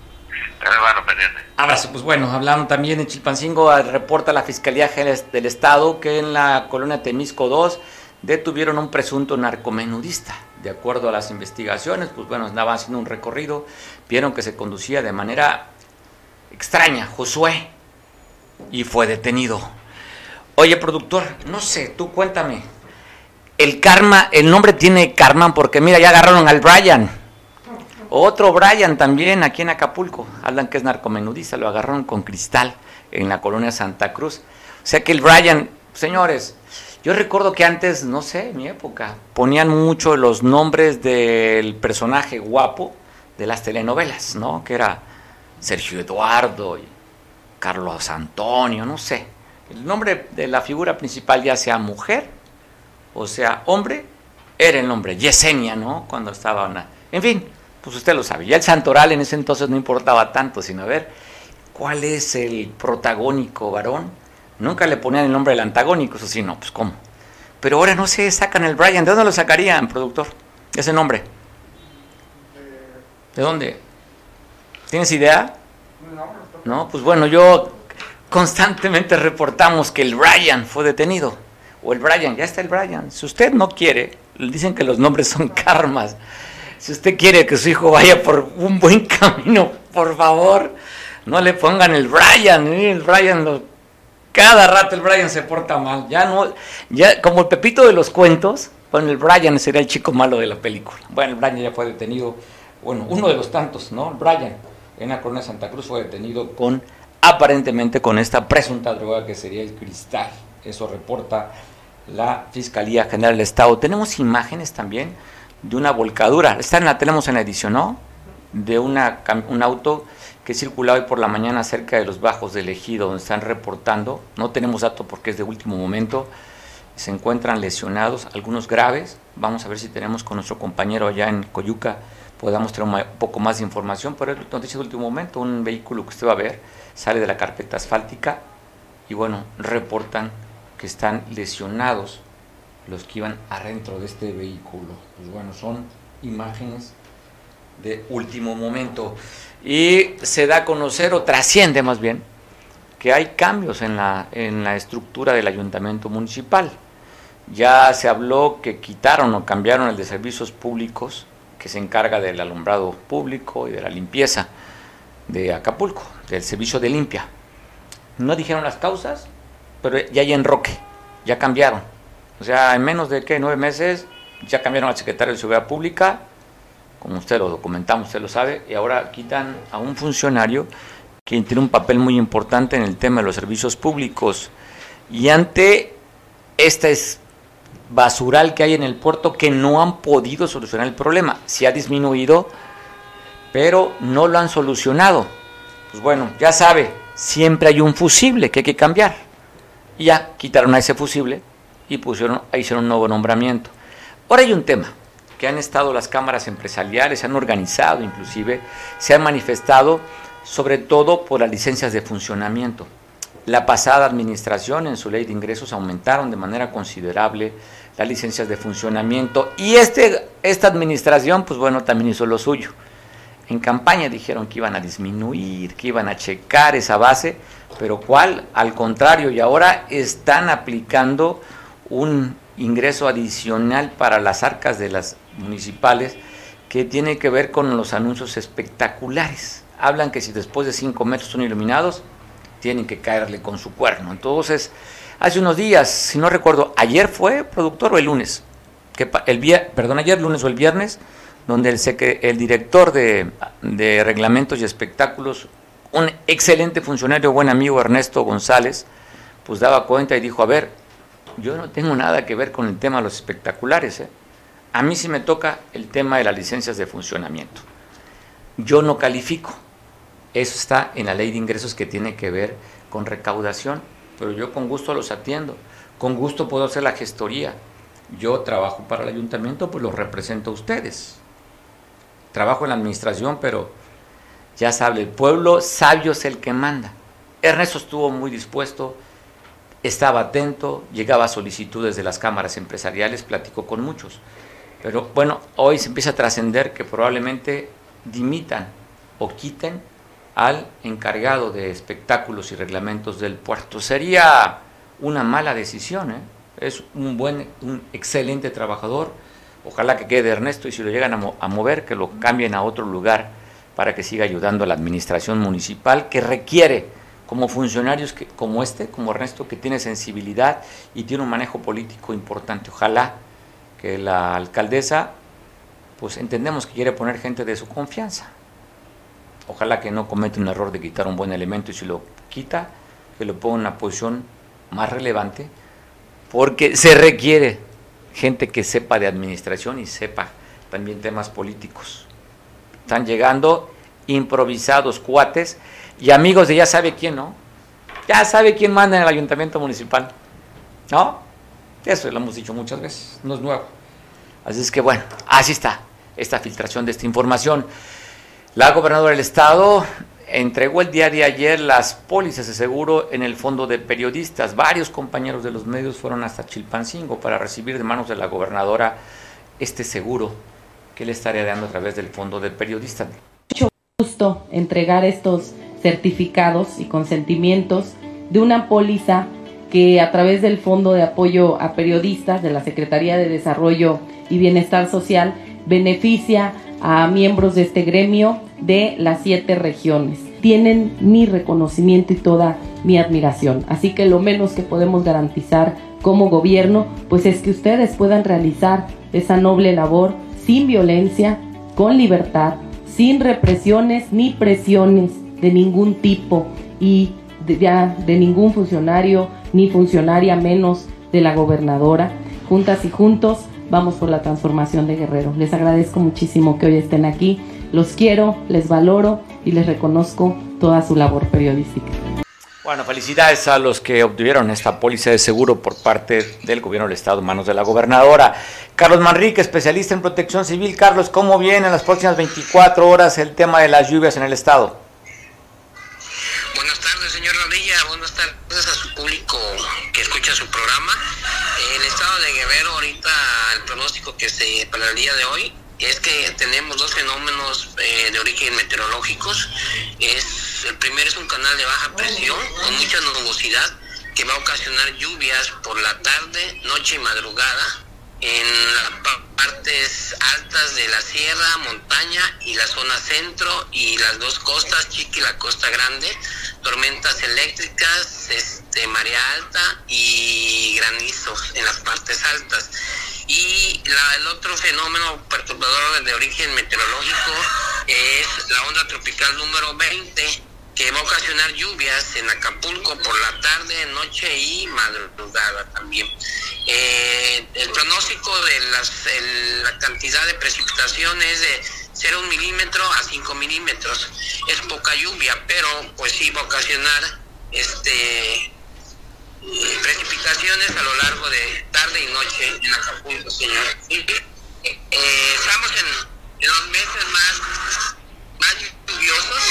Abrazo, pues bueno, hablando también de Chilpancingo, ah, reporta la Fiscalía del Estado que en la colonia Temisco 2 detuvieron un presunto narcomenudista. De acuerdo a las investigaciones, pues bueno, andaban haciendo un recorrido, vieron que se conducía de manera extraña, Josué, y fue detenido. Oye, productor, no sé, tú cuéntame. El karma, el nombre tiene karma porque mira, ya agarraron al Brian. Otro Brian también aquí en Acapulco. Hablan que es narcomenudista, lo agarraron con cristal en la colonia Santa Cruz. O sea que el Brian, señores, yo recuerdo que antes, no sé, en mi época, ponían mucho los nombres del personaje guapo de las telenovelas, ¿no? Que era Sergio Eduardo y Carlos Antonio, no sé. El nombre de la figura principal, ya sea mujer o sea hombre, era el nombre, Yesenia, ¿no? Cuando estaba una... En fin, pues usted lo sabe. Ya el Santoral en ese entonces no importaba tanto, sino a ver cuál es el protagónico varón. Nunca le ponían el nombre del antagónico, eso sí, no, pues cómo. Pero ahora no sé, sacan el Brian. ¿De dónde lo sacarían, productor? Ese nombre. ¿De dónde? ¿Tienes idea? No, pues bueno, yo constantemente reportamos que el Brian fue detenido. O el Brian, ya está el Brian. Si usted no quiere, dicen que los nombres son karmas. Si usted quiere que su hijo vaya por un buen camino, por favor, no le pongan el Brian. ¿eh? El Brian lo- cada rato el Brian se porta mal. Ya no, ya como el Pepito de los cuentos, bueno, el Brian sería el chico malo de la película. Bueno, el Brian ya fue detenido. Bueno, uno de los tantos, ¿no? El Brian. en la Corona de Santa Cruz fue detenido con aparentemente con esta presunta droga que sería el cristal. Eso reporta la Fiscalía General del Estado. Tenemos imágenes también de una volcadura. Esta la tenemos en la edición, ¿no? De una, un auto que circulaba hoy por la mañana cerca de los bajos del ejido, donde están reportando. No tenemos dato porque es de último momento. Se encuentran lesionados, algunos graves. Vamos a ver si tenemos con nuestro compañero allá en Coyuca, podamos tener un poco más de información. Pero es noticia de último momento: un vehículo que usted va a ver sale de la carpeta asfáltica y, bueno, reportan que están lesionados los que iban adentro de este vehículo. Pues bueno, son imágenes de último momento. Y se da a conocer, o trasciende más bien, que hay cambios en la, en la estructura del ayuntamiento municipal. Ya se habló que quitaron o cambiaron el de servicios públicos, que se encarga del alumbrado público y de la limpieza de Acapulco, del servicio de limpia. No dijeron las causas, pero ya hay enroque, ya cambiaron. O sea, en menos de ¿qué? nueve meses ya cambiaron al secretario de Seguridad Pública, como usted lo documentamos, usted lo sabe, y ahora quitan a un funcionario quien tiene un papel muy importante en el tema de los servicios públicos. Y ante esta es basural que hay en el puerto que no han podido solucionar el problema. Se ha disminuido, pero no lo han solucionado. Pues bueno, ya sabe, siempre hay un fusible que hay que cambiar. Y ya quitaron a ese fusible y pusieron, hicieron un nuevo nombramiento. Ahora hay un tema, que han estado las cámaras empresariales, se han organizado inclusive, se han manifestado sobre todo por las licencias de funcionamiento. La pasada administración en su ley de ingresos aumentaron de manera considerable las licencias de funcionamiento y este, esta administración, pues bueno, también hizo lo suyo. En campaña dijeron que iban a disminuir, que iban a checar esa base, pero ¿cuál? Al contrario, y ahora están aplicando un ingreso adicional para las arcas de las municipales que tiene que ver con los anuncios espectaculares. Hablan que si después de cinco metros son iluminados, tienen que caerle con su cuerno. Entonces, hace unos días, si no recuerdo, ayer fue productor o el lunes, que el perdón, ayer lunes o el viernes, donde el, el director de, de reglamentos y espectáculos, un excelente funcionario, buen amigo Ernesto González, pues daba cuenta y dijo, a ver, yo no tengo nada que ver con el tema de los espectaculares. ¿eh? A mí sí me toca el tema de las licencias de funcionamiento. Yo no califico. Eso está en la ley de ingresos que tiene que ver con recaudación, pero yo con gusto los atiendo. Con gusto puedo hacer la gestoría. Yo trabajo para el ayuntamiento, pues los represento a ustedes. Trabajo en la administración, pero ya sabe, el pueblo sabio es el que manda. Ernesto estuvo muy dispuesto, estaba atento, llegaba a solicitudes de las cámaras empresariales, platicó con muchos. Pero bueno, hoy se empieza a trascender que probablemente dimitan o quiten al encargado de espectáculos y reglamentos del puerto. Sería una mala decisión, ¿eh? es un buen, un excelente trabajador. Ojalá que quede Ernesto y si lo llegan a, a mover, que lo cambien a otro lugar para que siga ayudando a la administración municipal que requiere como funcionarios que, como este, como Ernesto, que tiene sensibilidad y tiene un manejo político importante. Ojalá que la alcaldesa, pues entendemos que quiere poner gente de su confianza. Ojalá que no cometa un error de quitar un buen elemento y si lo quita, que lo ponga en una posición más relevante, porque se requiere gente que sepa de administración y sepa también temas políticos. Están llegando improvisados cuates y amigos de ya sabe quién, ¿no? Ya sabe quién manda en el ayuntamiento municipal, ¿no? Eso lo hemos dicho muchas veces, no es nuevo. Así es que bueno, así está esta filtración de esta información. La gobernadora del estado entregó el día de ayer las pólizas de seguro en el fondo de periodistas. Varios compañeros de los medios fueron hasta Chilpancingo para recibir de manos de la gobernadora este seguro que le estaría dando a través del fondo de periodistas. Mucho gusto entregar estos certificados y consentimientos de una póliza que a través del Fondo de Apoyo a Periodistas de la Secretaría de Desarrollo y Bienestar Social beneficia a miembros de este gremio de las siete regiones. Tienen mi reconocimiento y toda mi admiración. Así que lo menos que podemos garantizar como gobierno, pues es que ustedes puedan realizar esa noble labor sin violencia, con libertad, sin represiones ni presiones de ningún tipo y de, ya de ningún funcionario ni funcionaria menos de la gobernadora. Juntas y juntos vamos por la transformación de Guerrero. Les agradezco muchísimo que hoy estén aquí. Los quiero, les valoro y les reconozco toda su labor periodística. Bueno, felicidades a los que obtuvieron esta póliza de seguro por parte del gobierno del Estado, manos de la gobernadora. Carlos Manrique, especialista en protección civil. Carlos, ¿cómo viene en las próximas 24 horas el tema de las lluvias en el Estado? Buenas tardes, señor Rodilla. Buenas tardes a su público que escucha su programa. El Estado de Guerrero, ahorita el pronóstico que se para el día de hoy es que tenemos dos fenómenos eh, de origen meteorológicos. Es, el primero es un canal de baja presión con mucha nubosidad que va a ocasionar lluvias por la tarde, noche y madrugada en las partes altas de la sierra, montaña y la zona centro y las dos costas, Chiqui y la costa grande, tormentas eléctricas, este, marea alta y granizos en las partes altas. Y el otro fenómeno perturbador de origen meteorológico es la onda tropical número 20, que va a ocasionar lluvias en Acapulco por la tarde, noche y madrugada también. Eh, el pronóstico de las, la cantidad de precipitación es de 0 milímetro a 5 milímetros. Es poca lluvia, pero pues sí va a ocasionar este precipitaciones a lo largo de tarde y noche en Acapulco, señor. Eh, estamos en, los meses más, más lluviosos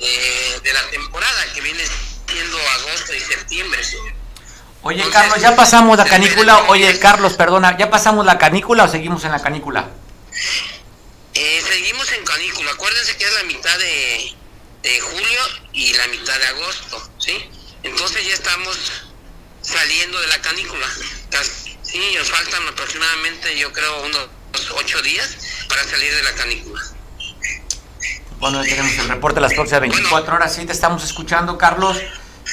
eh, de la temporada, que viene siendo agosto y septiembre, Oye, Carlos, ¿ya pasamos la canícula? Oye, Carlos, perdona, ¿ya pasamos la canícula o seguimos en la canícula? Eh, seguimos en canícula. Acuérdense que es la mitad de, de julio y la mitad de agosto, ¿sí? Entonces ya estamos saliendo de la canícula. Sí, nos faltan aproximadamente, yo creo, unos ocho días para salir de la canícula. Bueno, tenemos el reporte de las próximas 24 horas. Sí, te estamos escuchando, Carlos.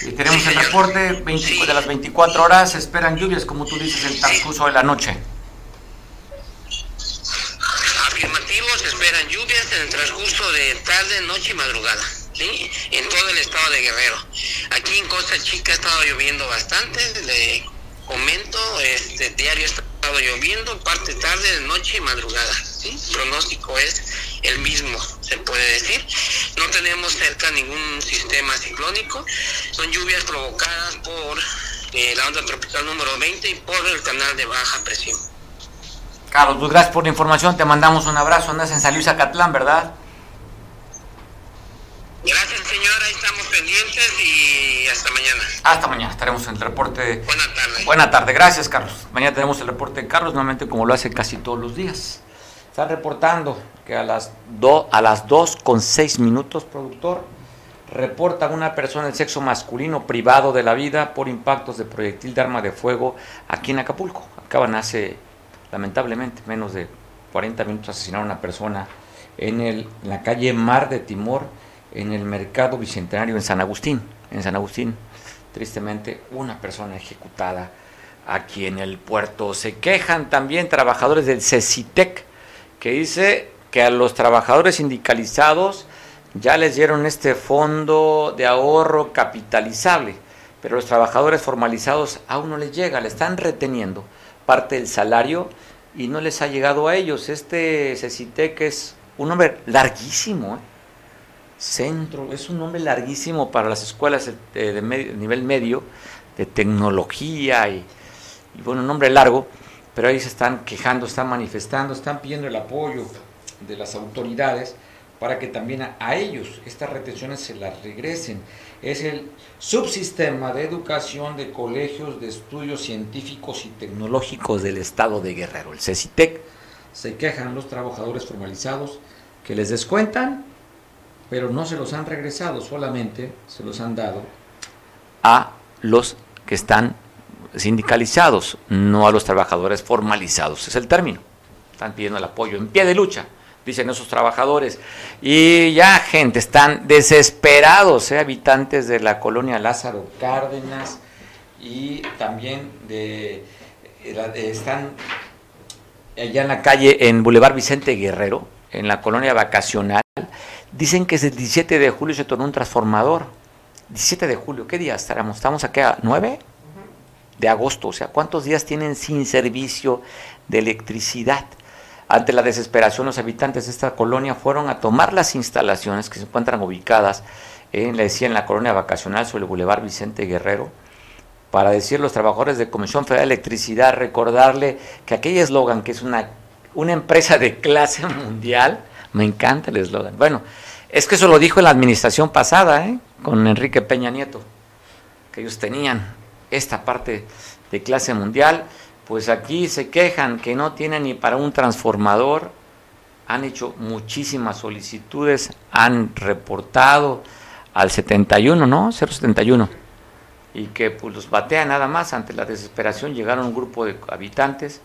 Y tenemos el reporte de las 24 horas. Esperan lluvias, como tú dices, en transcurso de la noche. Afirmativo, se esperan lluvias en el transcurso de tarde, noche y madrugada. ¿sí? En todo el estado de Guerrero. Aquí en Costa Chica ha estado lloviendo bastante. Le comento, este diario ha estado lloviendo, parte tarde, noche y madrugada. El pronóstico es el mismo, se puede decir. No tenemos cerca ningún sistema ciclónico. Son lluvias provocadas por eh, la onda tropical número 20 y por el canal de baja presión. Carlos, pues gracias por la información. Te mandamos un abrazo. Andas en San Luis ¿verdad? Gracias, señora. Ahí estamos pendientes y hasta mañana. Hasta mañana. Estaremos en el reporte. Buena tarde. Buena tarde. Gracias, Carlos. Mañana tenemos el reporte de Carlos, nuevamente como lo hace casi todos los días. Están reportando que a las, do, a las 2 con 6 minutos, productor, reportan una persona del sexo masculino privado de la vida por impactos de proyectil de arma de fuego aquí en Acapulco. Acaban hace, lamentablemente, menos de 40 minutos asesinar a una persona en, el, en la calle Mar de Timor, en el mercado bicentenario en San Agustín. En San Agustín, tristemente, una persona ejecutada aquí en el puerto. Se quejan también trabajadores del CECITEC que dice que a los trabajadores sindicalizados ya les dieron este fondo de ahorro capitalizable, pero los trabajadores formalizados aún no les llega, le están reteniendo parte del salario y no les ha llegado a ellos. Este que es un nombre larguísimo, ¿eh? Centro, es un nombre larguísimo para las escuelas de, nivel medio, de tecnología y, bueno, nombre largo pero ahí se están quejando, están manifestando, están pidiendo el apoyo de las autoridades para que también a, ellos estas retenciones se las regresen. Es el subsistema de educación de colegios de estudios científicos y tecnológicos del estado de Guerrero, el CECITEC. Se quejan los trabajadores formalizados que les descuentan, pero no se los han regresado, solamente se los han dado a los que están sindicalizados, no a los trabajadores formalizados. Es el término. Están pidiendo el apoyo en pie de lucha, dicen esos trabajadores. Y ya, gente, están desesperados, ¿eh? habitantes de la colonia Lázaro Cárdenas y también de, están allá en la calle, en Boulevard Vicente Guerrero, en la colonia vacacional, dicen que es el 17 de julio se tornó un transformador. 17 de julio, ¿qué día estaremos? ¿Estamos aquí a 9 de agosto? O sea, ¿cuántos días tienen sin servicio de electricidad? Ante la desesperación, los habitantes de esta colonia fueron a tomar las instalaciones que se encuentran ubicadas, en, le decía, en la colonia vacacional sobre el Boulevard Vicente Guerrero, para decir a los trabajadores de Comisión Federal de Electricidad, recordarle que aquel eslogan, que es una, una empresa de clase mundial, me encanta el eslogan. Bueno, es que eso lo dijo en la administración pasada, ¿eh? con Enrique Peña Nieto, que ellos tenían esta parte de clase mundial, pues aquí se quejan que no tienen ni para un transformador, han hecho muchísimas solicitudes, han reportado al 71, ¿no? 071, y que pues los batea nada más, ante la desesperación llegaron un grupo de habitantes,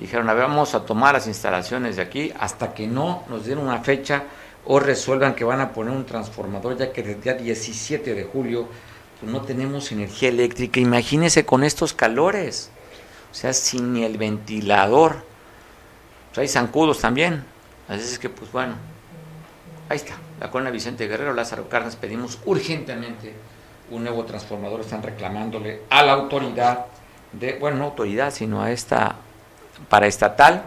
dijeron, a ver, vamos a tomar las instalaciones de aquí hasta que no nos den una fecha o resuelvan que van a poner un transformador, ya que desde el día 17 de julio pues, no tenemos energía eléctrica. Imagínense con estos calores, o sea, sin el ventilador. Pues hay zancudos también. Así es que, pues bueno, ahí está. La colonia Vicente Guerrero, Lázaro Carnes, pedimos urgentemente un nuevo transformador. Están reclamándole a la autoridad, de, bueno, no autoridad, sino a esta paraestatal,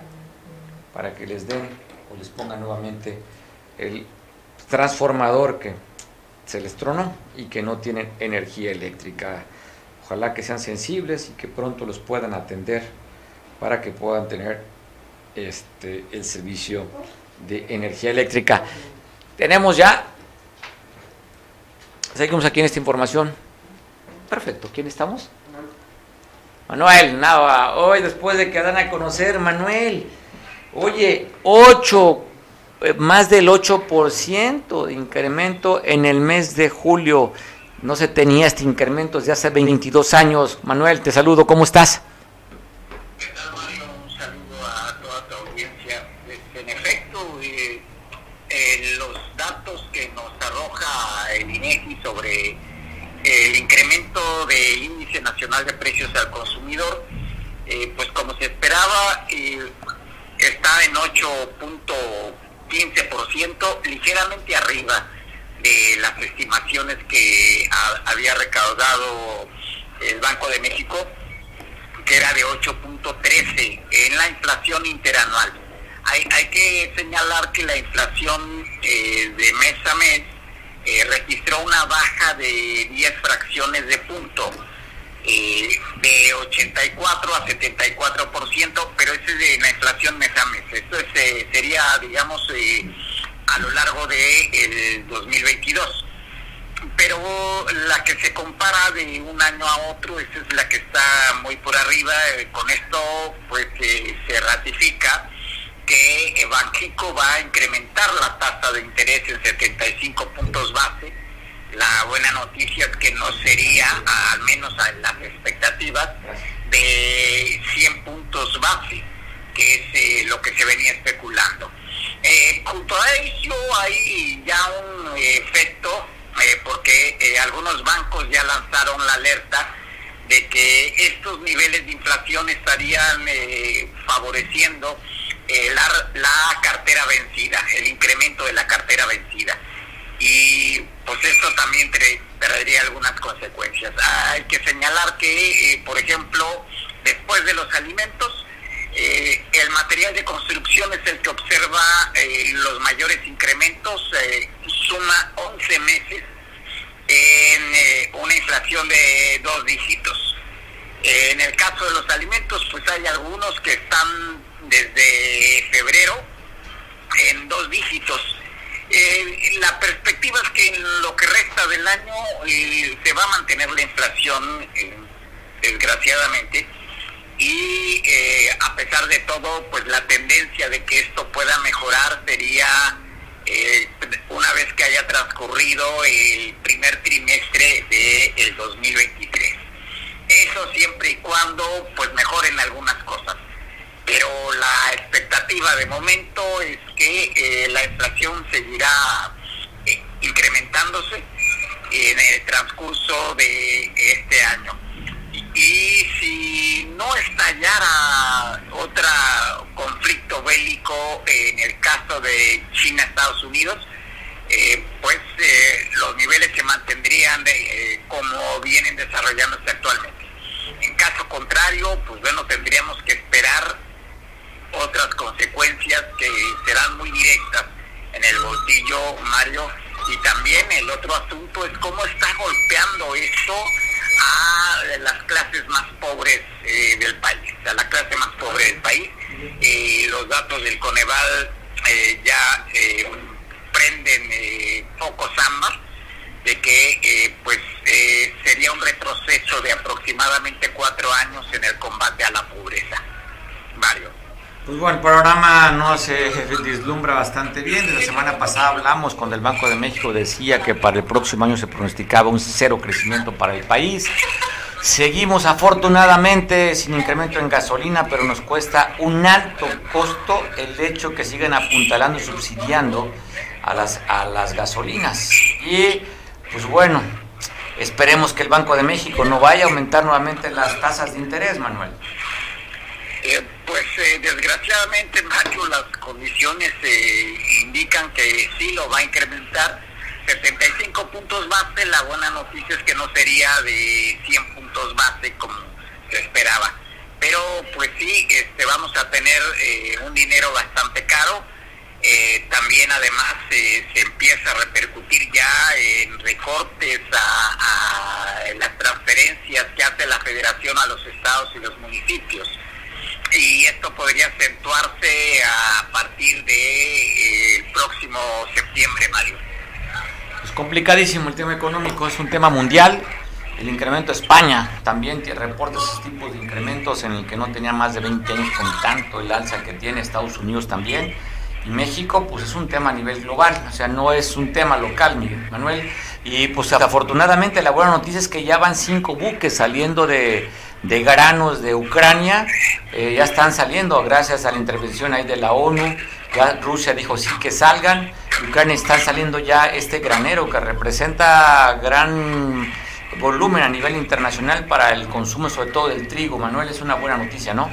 para que les den o les pongan nuevamente el transformador que se les tronó y que no tienen energía eléctrica. Ojalá que sean sensibles y que pronto los puedan atender para que puedan tener este, el servicio de energía eléctrica. Tenemos ya, seguimos aquí en esta información. Perfecto, ¿quién estamos? Manuel, nada, hoy después de que dan a conocer, Manuel, oye, 8 eh, más del 8% de incremento en el mes de julio. No se tenía este incremento desde hace 22 años. Manuel, te saludo, ¿cómo estás? ¿Qué tal, Mario? Un saludo a toda tu audiencia. En efecto, eh, eh, los datos que nos arroja el INEGI sobre el incremento de nacional de precios al consumidor, pues como se esperaba, está en 8. 15%, ligeramente arriba de las estimaciones que había recaudado el Banco de México, que era de 8.13 en la inflación interanual. Hay, que señalar que la inflación eh, de mes a mes eh, registró una baja de 10 fracciones de punto eh, de 84 a 74%, pero ese es de la inflación mes a mes. Esto eh, sería, digamos, eh, a lo largo de el 2022. Pero la que se compara de un año a otro, esa es la que está muy por arriba. con esto, pues, se ratifica que Banxico va a incrementar la tasa de interés en 75 puntos base la buena noticia es que no sería, al menos a las expectativas, de 100 puntos base, que es eh, lo que se venía especulando. Eh, junto a ello hay ya un efecto, eh, porque algunos bancos ya lanzaron la alerta de que estos niveles de inflación estarían favoreciendo la, la cartera vencida, el incremento de la cartera vencida y pues esto también traería algunas consecuencias. Hay que señalar que, eh, por ejemplo, después de los alimentos, eh, el material de construcción es el que observa eh, los mayores incrementos, suma 11 meses en una inflación de dos dígitos. en el caso de los alimentos, pues hay algunos que están desde febrero en dos dígitos eh, la perspectiva es que en lo que resta del año eh, se va a mantener la inflación, eh, desgraciadamente, y eh, a pesar de todo, pues la tendencia de que esto pueda mejorar sería una vez que haya transcurrido el primer trimestre del de 2023. Eso siempre y cuando pues mejoren algunas cosas pero la expectativa de momento es que eh, la inflación seguirá eh, incrementándose en el transcurso de este año. Y, si no estallara otro conflicto bélico en el caso de China, Estados Unidos, eh, pues eh, los niveles se mantendrían de, como vienen desarrollándose actualmente. En caso contrario, pues bueno, tendríamos que esperar otras consecuencias que serán muy directas en el bolsillo, Mario. Y también el otro asunto es cómo está golpeando esto a las clases más pobres eh, del país, a la clase más pobre del país. Eh, los datos del Coneval eh, ya prenden focos ambas de que pues sería un retroceso de aproximadamente cuatro años en el combate a la pobreza. Mario. Pues bueno, el programa no se vislumbra bastante bien. la semana pasada hablamos cuando el Banco de México decía que para el próximo año se pronosticaba un cero crecimiento para el país. Seguimos afortunadamente sin incremento en gasolina, pero nos cuesta un alto costo el hecho que sigan apuntalando y subsidiando a las, a las gasolinas. Y pues bueno, esperemos que el Banco de México no vaya a aumentar nuevamente las tasas de interés, Manuel. Eh, pues eh, desgraciadamente, Mario, las condiciones eh, indican que sí lo va a incrementar. 75 puntos base, la buena noticia es que no sería de 100 puntos base como se esperaba. Pero pues sí, este, vamos a tener un dinero bastante caro. también además se empieza a repercutir ya en recortes a las transferencias que hace la federación a los estados y los municipios y esto podría acentuarse a partir de eh, próximo septiembre, Mario. Es complicadísimo el tema económico, es un tema mundial. El incremento de España también reporta esos tipos de incrementos en el que no tenía más de 20 años con tanto el alza que tiene Estados Unidos también. Y México, pues es un tema a nivel global, o sea, no es un tema local, Miguel Manuel. Y pues afortunadamente la buena noticia es que ya van cinco buques saliendo de, de granos de Ucrania eh, ya están saliendo gracias a la intervención ahí de la ONU. Ya Rusia dijo sí que salgan. Ucrania está saliendo ya este granero que representa gran volumen a nivel internacional para el consumo, sobre todo del trigo. Manuel, es una buena noticia, ¿no?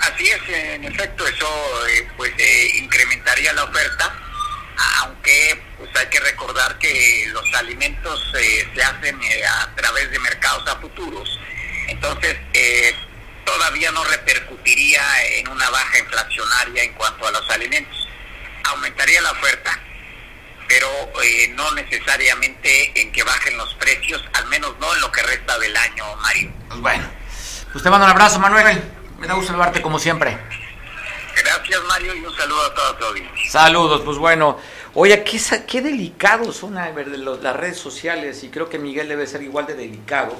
Así es, en efecto, eso eh, pues eh, incrementaría la oferta, aunque pues hay que recordar que los alimentos se hacen a través de mercados a futuros entonces, eh, todavía no repercutiría en una baja inflacionaria en cuanto a los alimentos. Aumentaría la oferta, pero eh, no necesariamente en que bajen los precios, al menos no en lo que resta del año, Mario. Pues bueno, pues te mando un abrazo, Manuel. Me da gusto saludarte como siempre. Gracias, Mario, y un saludo a todos. Todo Saludos, pues bueno. Oye, qué, qué delicados son las redes sociales y creo que Miguel debe ser igual de delicado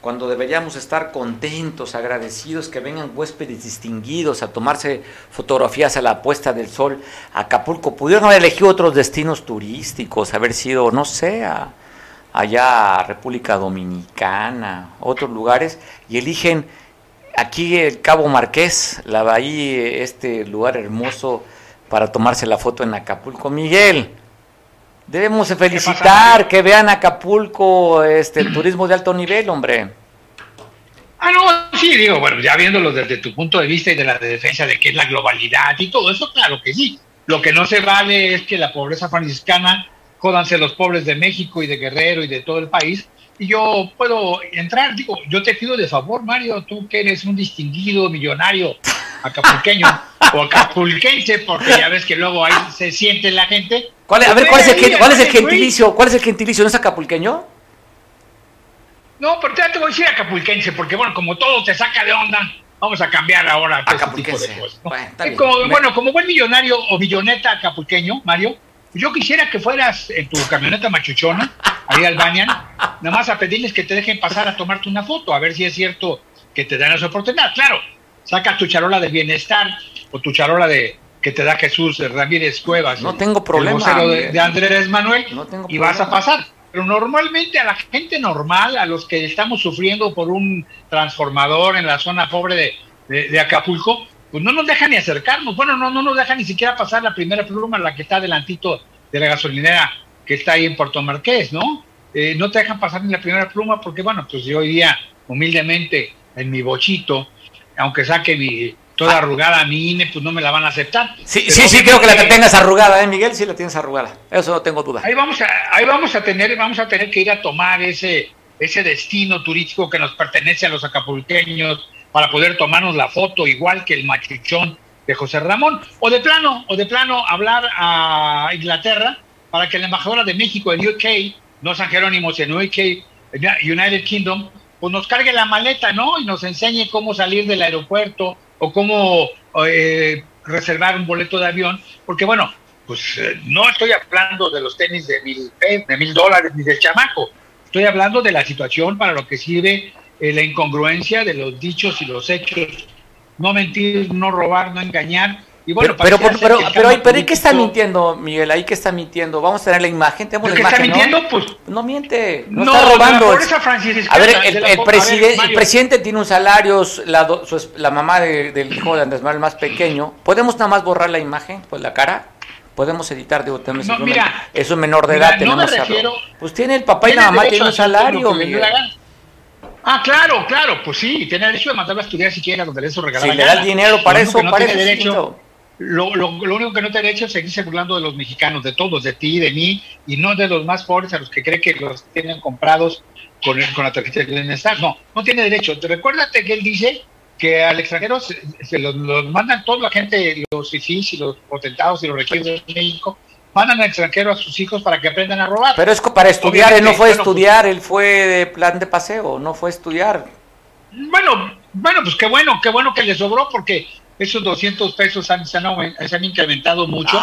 cuando deberíamos estar contentos, agradecidos que vengan huéspedes distinguidos a tomarse fotografías a la puesta del sol Acapulco. Pudieron haber elegido otros destinos turísticos, haber sido, no sé, allá a República Dominicana, otros lugares, y eligen aquí el Cabo Marqués, la bahía, este lugar hermoso para tomarse la foto en Acapulco. Miguel, Debemos felicitar que vean Acapulco, este, el turismo de alto nivel, hombre. Ah, no, sí, digo, bueno, ya viéndolo desde tu punto de vista y de la defensa de qué es la globalidad y todo eso, claro que sí. Lo que no se vale es que la pobreza franciscana, jódanse los pobres de México y de Guerrero y de todo el país, y yo puedo entrar, digo, yo te pido de favor, Mario, tú que eres un distinguido millonario acapulqueño o acapulquense, porque ya ves que luego ahí se siente la gente. ¿Cuál a ver, ¿cuál es, el, ¿cuál es el gentilicio? ¿Cuál es el gentilicio? ¿No es acapulqueño? No, pero te voy a decir acapulquense, porque bueno, como todo te saca de onda, vamos a cambiar ahora acapulquense. Bueno, como, bueno, como buen millonario o milloneta acapulqueño, Mario, yo quisiera que fueras en tu camioneta machuchona, ahí al Banian, nada más a pedirles que te dejen pasar a tomarte una foto, a ver si es cierto que te dan esa oportunidad. Claro, sacas tu charola de bienestar o tu charola de que te da Jesús Ramírez Cuevas. No tengo problema. El de, Andrés Manuel y vas a pasar. Pero normalmente a la gente normal, a los que estamos sufriendo por un transformador en la zona pobre de, de, Acapulco, pues no nos dejan ni acercarnos. Bueno, no, no nos dejan ni siquiera pasar la primera pluma, la que está delantito de la gasolinera que está ahí en Puerto Marqués, ¿no? Eh, no te dejan pasar ni la primera pluma porque, bueno, pues yo hoy día, humildemente, en mi bochito, aunque saque mi, toda arrugada a mi INE, pues no me la van a aceptar. Sí, Pero sí, sí, creo que la tengas arrugada, ¿eh, Miguel? Sí, la tienes arrugada. Eso no tengo duda. Ahí vamos a, ahí vamos a tener, vamos a tener que ir a tomar ese, ese destino turístico que nos pertenece a los acapulqueños para poder tomarnos la foto igual que el machuchón de José Ramón, o de plano, o de plano hablar a Inglaterra para que la embajadora de México en UK, no San Jerónimo, sino UK, United Kingdom, pues nos cargue la maleta, ¿no? Y nos enseñe cómo salir del aeropuerto o cómo eh, reservar un boleto de avión, porque bueno, pues eh, no estoy hablando de los tenis de mil, pe- de mil dólares ni del chamaco, estoy hablando de la situación para lo que sirve eh, la incongruencia de los dichos y los hechos, no mentir, no robar, no engañar. Y bueno, pero, pero, pero, pero, campo pero, ¿y qué está mintiendo, Miguel? ¿Ahí qué está mintiendo? Vamos a tener la imagen, tenemos ¿El la está imagen, ¿no? mintiendo? Pues No miente, no, No, está robando. a ver, el, el preside- ver, el presidente tiene un salario, la, do- su la mamá de- del hijo de Andrés Manuel más pequeño. ¿Podemos nada más borrar la imagen, pues la cara? Podemos editar, digo, tenemos No, mira, es un menor de mira, edad, no tenemos me refiero- Pues tiene el papá y la mamá, tiene un salario, Miguel. Ah, claro, claro, pues sí, tiene derecho de mandarlo a estudiar si quiere, donde le dé su regalo. Si le da el dinero para eso, para eso. Lo, lo, lo único que no tiene derecho es seguirse burlando de los mexicanos, de todos, de ti, de mí, y no de los más pobres a los que cree que los tienen comprados con, el- con la tarjeta de bienestar. No, no tiene derecho. Te- Recuérdate que él dice que al extranjero se, se los, los mandan toda la gente, los fifís y los potentados y los requisitos de México, mandan al extranjero a sus hijos para que aprendan a robar. Pero es para estudiar, él no fue a bueno, estudiar, él fue de plan de paseo, no fue a estudiar. Bueno, bueno, pues qué bueno, qué bueno que le sobró porque esos 200 pesos han, se, han, se han incrementado mucho.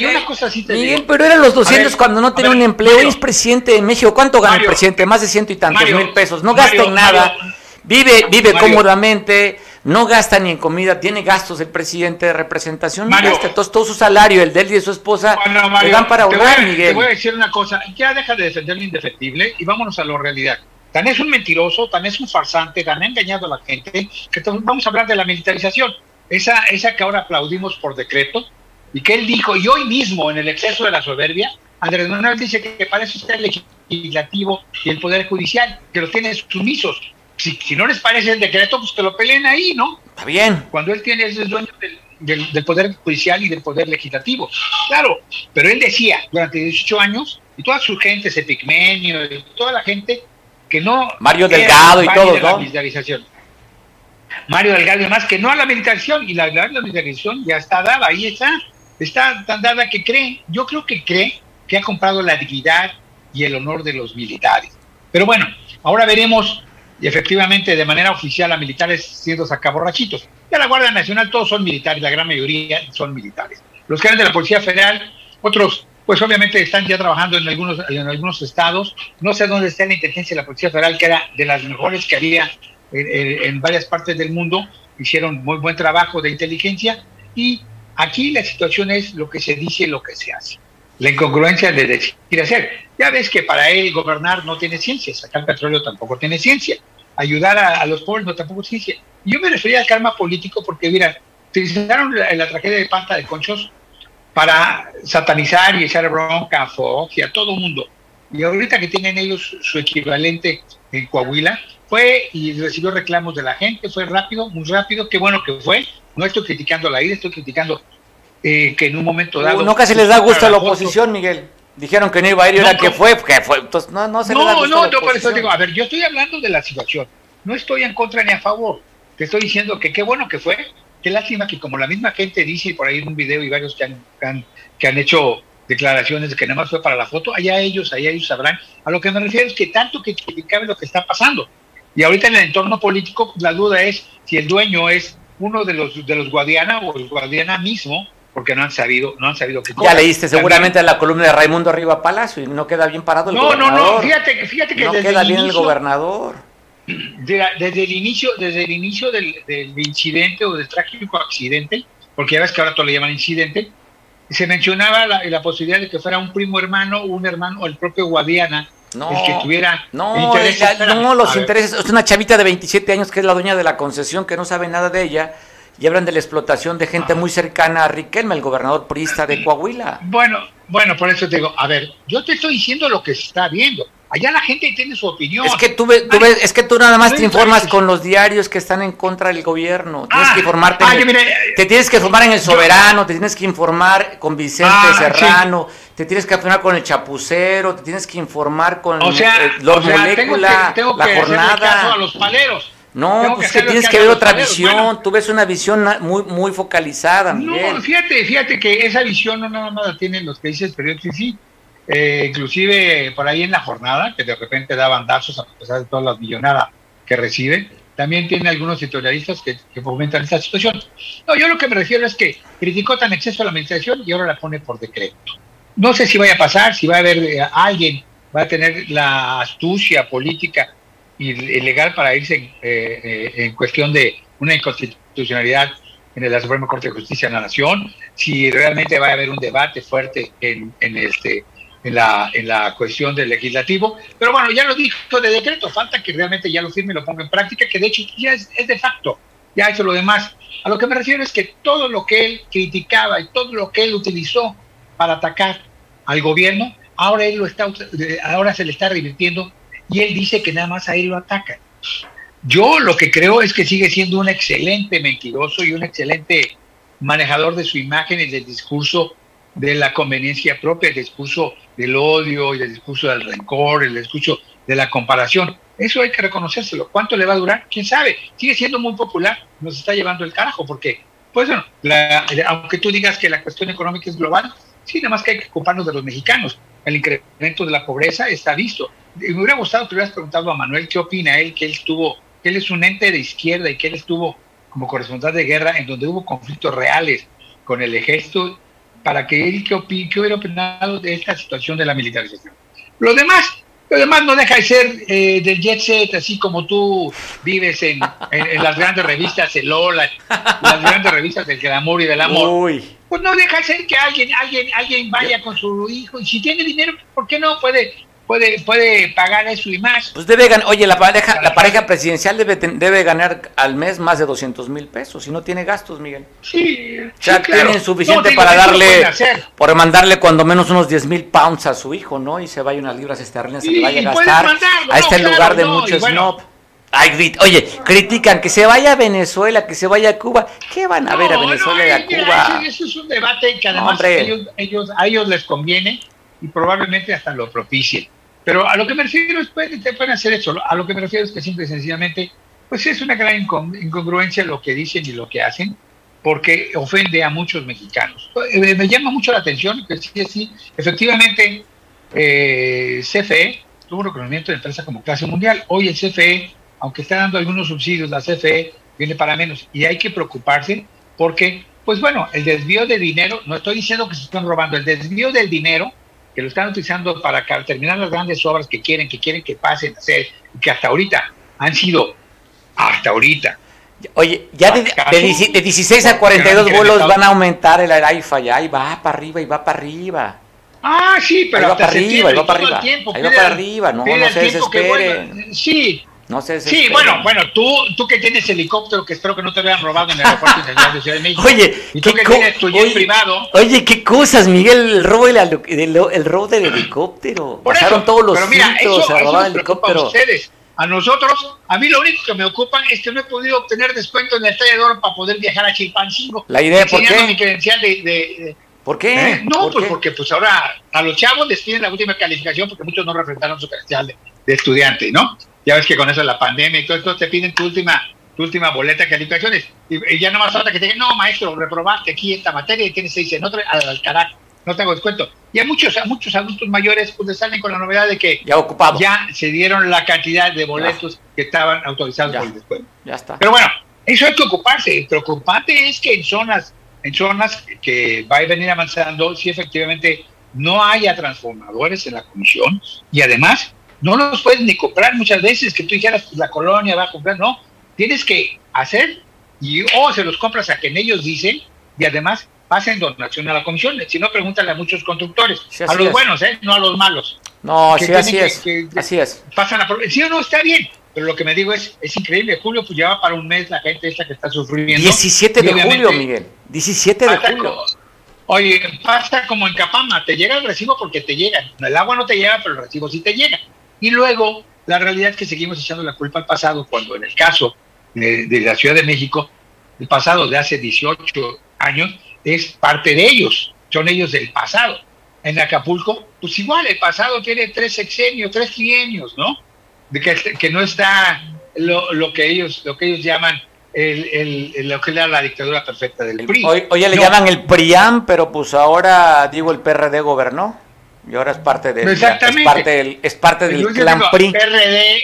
y una cosa así te Ah, Miguel, digo. pero eran los A 200 ver, cuando no tenía ver, un empleo. Mario, es presidente de México. ¿Cuánto gana el presidente? Más de ciento y tantos Mario, mil pesos. No gasta en nada. Mario, vive vive Mario. cómodamente. No gasta ni en comida. Tiene gastos el presidente de representación. No Mario. gasta. Entonces todo su salario, el de él y de su esposa, Bueno, le dan para te ahorrar, a, te Miguel. voy a decir una cosa, ya deja de defender lo indefendible y vámonos a la realidad. Tan es un mentiroso, tan es un farsante, tan ha engañado a la gente, que vamos a hablar de la militarización. Esa, esa que ahora aplaudimos por decreto, y que él dijo, y hoy mismo en el exceso de la soberbia, Andrés Manuel dice que, para eso está el legislativo y el poder judicial, que los tiene sumisos. Si, si no les parece el decreto, pues que lo peleen ahí, ¿no? Está bien. cuando él tiene es dueño del, del- del poder judicial y del poder legislativo. Claro, pero él decía durante 18 años, y toda su gente, ese pigmenio, y toda la gente, que no. Mario Delgado y todos, ¿no? Mario Delgado y demás, que no a la militarización, y la, la, la militarización ya está dada, ahí está, está tan dada que cree, yo creo que cree que ha comprado la dignidad y el honor de los militares. Pero bueno, ahora veremos efectivamente de manera oficial a militares siendo sacaborrachitos. Ya la Guardia Nacional todos son militares, la gran mayoría son militares. Los que eran de la Policía Federal, otros pues obviamente están ya trabajando en algunos, en algunos estados. No sé dónde está la inteligencia de la Policía Federal, que era de las mejores que había en, en- varias partes del mundo. Hicieron muy buen trabajo de inteligencia y aquí la situación es lo que se dice y lo que se hace. La incongruencia de decir y hacer. Ya ves que para él gobernar no tiene ciencia, sacar petróleo tampoco tiene ciencia, ayudar a, a los pobres no tampoco es ciencia. Yo me refería al karma político porque, mira, utilizaron la, la tragedia de Panta de Conchos para satanizar y echar bronca a Fox y a todo mundo. Y ahorita que tienen ellos su equivalente en Coahuila, fue y recibió reclamos de la gente, fue rápido, muy rápido, qué bueno que fue. No estoy criticando la ira, estoy criticando eh, que en un momento dado... No casi les da gusto a la oposición, Miguel. Dijeron que no iba a ir y No, ahora que no. fue, que fue. Entonces, no, no se le da No, gusto a no, la yo por eso digo, a ver, yo estoy hablando de la situación. No estoy en contra ni a favor. Te estoy diciendo que qué bueno que fue. Qué lástima que como la misma gente dice y por ahí en un video y varios que han, que han, que han hecho declaraciones de que nada más fue para la foto, allá ellos, allá ellos sabrán. A lo que me refiero es que tanto que criticaban lo que está pasando. Y ahorita en el entorno político la duda es si el dueño es uno de los de los Guadiana o el Guadiana mismo, porque no han sabido, no han sabido qué Ya cosa. leíste seguramente la columna de Raimundo Arriba Palacio y no queda bien parado el No, no, gobernador. no, fíjate, que- fíjate que no desde queda el bien el inicio- gobernador. de la- desde el inicio, desde el inicio del, del incidente o del trágico accidente, porque ya ves que ahora todo le llaman incidente, se mencionaba la, la posibilidad de que fuera un primo hermano, un hermano o el propio Guadiana, No, el que tuviera no, no, los intereses. Es una chavita de 27 años que es la dueña de la concesión, que no sabe nada de ella, y hablan de la explotación de gente muy cercana a Riquelme, el gobernador priista de Coahuila. Bueno, bueno, por eso te digo, a ver, yo te estoy diciendo lo que se está viendo. Allá la gente tiene su opinión. Es que tú, ves, es que tú nada más te informas con los diarios que están en contra del gobierno. Tienes que ah, informarte. te tienes que informar en El Soberano, te tienes que informar con Vicente ah, Serrano, te tienes que informar con El Chapucero, te tienes que informar con o sea, los Molécula, tengo que, la jornada. a los paleros. No, pues que, tienes que ver otra visión, tú ves una visión muy muy focalizada. No, fíjate, fíjate que esa visión no nada más la tienen los que dices periodistas, sí, eh, inclusive por ahí en la jornada, que de repente da bandazos a pesar de todas las millonadas que recibe, también tiene algunos editorialistas que, que, fomentan esta situación. No, yo lo que me refiero es que criticó tan exceso a la administración y ahora la pone por decreto. No sé si vaya a pasar, si va a haber eh, alguien, va a tener la astucia política ilegal para irse eh, eh, en cuestión de una inconstitucionalidad en la Suprema Corte de Justicia de la Nación, si realmente va a haber un debate fuerte en, este en la, cuestión del legislativo, pero bueno, ya lo dijo de decreto, falta que realmente ya lo firme y lo ponga en práctica, que de hecho ya es, de facto, ya hecho lo demás. A lo que me refiero es que todo lo que él criticaba y todo lo que él utilizó para atacar al gobierno, ahora él lo está ahora se le está revirtiendo y él dice que nada más a él lo ataca. Yo lo que creo es que sigue siendo un excelente mentiroso y un excelente manejador de su imagen y del discurso de la conveniencia propia, el discurso del odio y el discurso del rencor, el discurso de la comparación. Eso hay que reconocérselo. ¿Cuánto le va a durar? ¿Quién sabe? Sigue siendo muy popular, nos está llevando el carajo, porque, pues bueno, aunque tú digas que la cuestión económica es global, sí, nada más que hay que ocuparnos de los mexicanos. El incremento de la pobreza está visto me hubiera gustado que hubieras preguntado a Manuel qué opina él, que él estuvo, que él es un ente de izquierda y que él estuvo como corresponsal de guerra en donde hubo conflictos reales con el ejército, para que él qué, hubiera opinado de esta situación de la militarización. Lo demás, lo demás no deja de ser eh, del jet set, así como tú vives en, las grandes revistas, el Lola, las grandes revistas del amor y del amor. Pues no deja de ser que alguien, alguien, alguien vaya con su hijo y si tiene dinero, ¿por qué no puede puede, puede pagar eso y más. Pues debe ganar, oye, la pareja, la pareja presidencial debe, debe ganar al mes más de 200 mil pesos y no tiene gastos, Miguel. Sí. Ya tienen suficiente para darle, por mandarle cuando menos unos 10 mil pounds a su hijo, ¿no? Y se vaya unas libras esterlinas, se le vaya a gastar a este lugar de muchos snob. Ay, oye, critican que se vaya a Venezuela, que se vaya a Cuba. ¿Qué van a ver a Venezuela y a Cuba? eso, es un debate que además ellos, ellos, a ellos les conviene y probablemente hasta lo propicien. Pero a lo que me refiero es, pueden, pueden hacer eso. A lo que me refiero es que simple y sencillamente, pues es una gran incongruencia lo que dicen y lo que hacen, porque ofende a muchos mexicanos. Eh, me llama mucho la atención que sí, sí, efectivamente, eh, CFE tuvo un reconocimiento de empresa como clase mundial. Hoy el CFE, aunque está dando algunos subsidios, la CFE viene para menos y hay que preocuparse porque, pues bueno, el desvío de dinero, no estoy diciendo que se están robando, el desvío del dinero que lo están utilizando para terminar las grandes obras que quieren, que quieren que pasen a hacer, y que hasta ahorita han sido, hasta ahorita. Oye, ya de, 16 a 42 vuelos van a aumentar el AIFA, ya, y va para arriba, y va para arriba. Ah, sí, pero ahí va para arriba, ahí va para arriba, ahí va para arriba, no, no se desesperen. sí, no sé. Sí, bueno, bueno, tú, tú que tienes helicóptero, que espero que no te vean robado en el aeropuerto internacional de Ciudad de México. Oye, y tú que tienes tu jet privado. Oye, qué cosas, Miguel, el robo del, el, robo del helicóptero. Pasaron todos los pero mira, eso, a el helicóptero. A ustedes. A nosotros, a mí lo único que me ocupa es que no he podido obtener descuento en el Oro para poder viajar a Chilpancingo. La idea, ¿por qué? mi credencial de, de, ¿Por qué? ¿Eh? No, pues porque pues ahora a los chavos les piden la última calificación porque muchos no refrentaron su credencial de, de estudiante, ¿no? Ya ves que con eso la pandemia y todo esto te piden tu última tu última boleta de calificaciones. Y, ya no más falta que te digan, no, maestro, reprobaste aquí esta materia y tienes seis en otra, al carajo, no tengo descuento. Y a muchos, a muchos adultos mayores pues les salen con la novedad de que ya, ocupado. ya se dieron la cantidad de boletos que estaban autorizados por el descuento. Ya está. Pero bueno, eso hay que ocuparse. Preocupante es que en zonas, en zonas que va a venir avanzando, si efectivamente no haya transformadores en la comisión y además no los puedes ni comprar muchas veces, que tú dijeras, pues la colonia va a comprar, no, tienes que hacer y o se los compras a quien ellos dicen y además pasen donación a la comisión, si no pregúntale a muchos constructores, a los buenos, ¿eh? no a los malos. No, sí, así es, así es. Pasan a, sí o no, está bien, pero lo que me digo es, es increíble, Julio pues lleva para un mes la gente esta que está sufriendo. 17 de julio, Miguel, 17 de julio. oye, pasa como en Capama, te llega el recibo porque te llega, el agua no te llega, pero el recibo sí te llega Y luego, la realidad es que seguimos echando la culpa al pasado, cuando en el caso de, de la Ciudad de México, el pasado de hace 18 años es parte de ellos, son ellos del pasado. En Acapulco, pues igual, el pasado tiene tres sexenios, tres trienios, ¿no? De que, que no está lo, lo, que ellos, lo que ellos llaman el, el, lo que era la dictadura perfecta del PRI. Hoy, hoy le No. llaman el PRIAM, pero pues ahora, digo, el PRD gobernó. Y ahora es parte del, Exactamente. es parte del, es parte del Entonces, clan digo, PRI. PRD,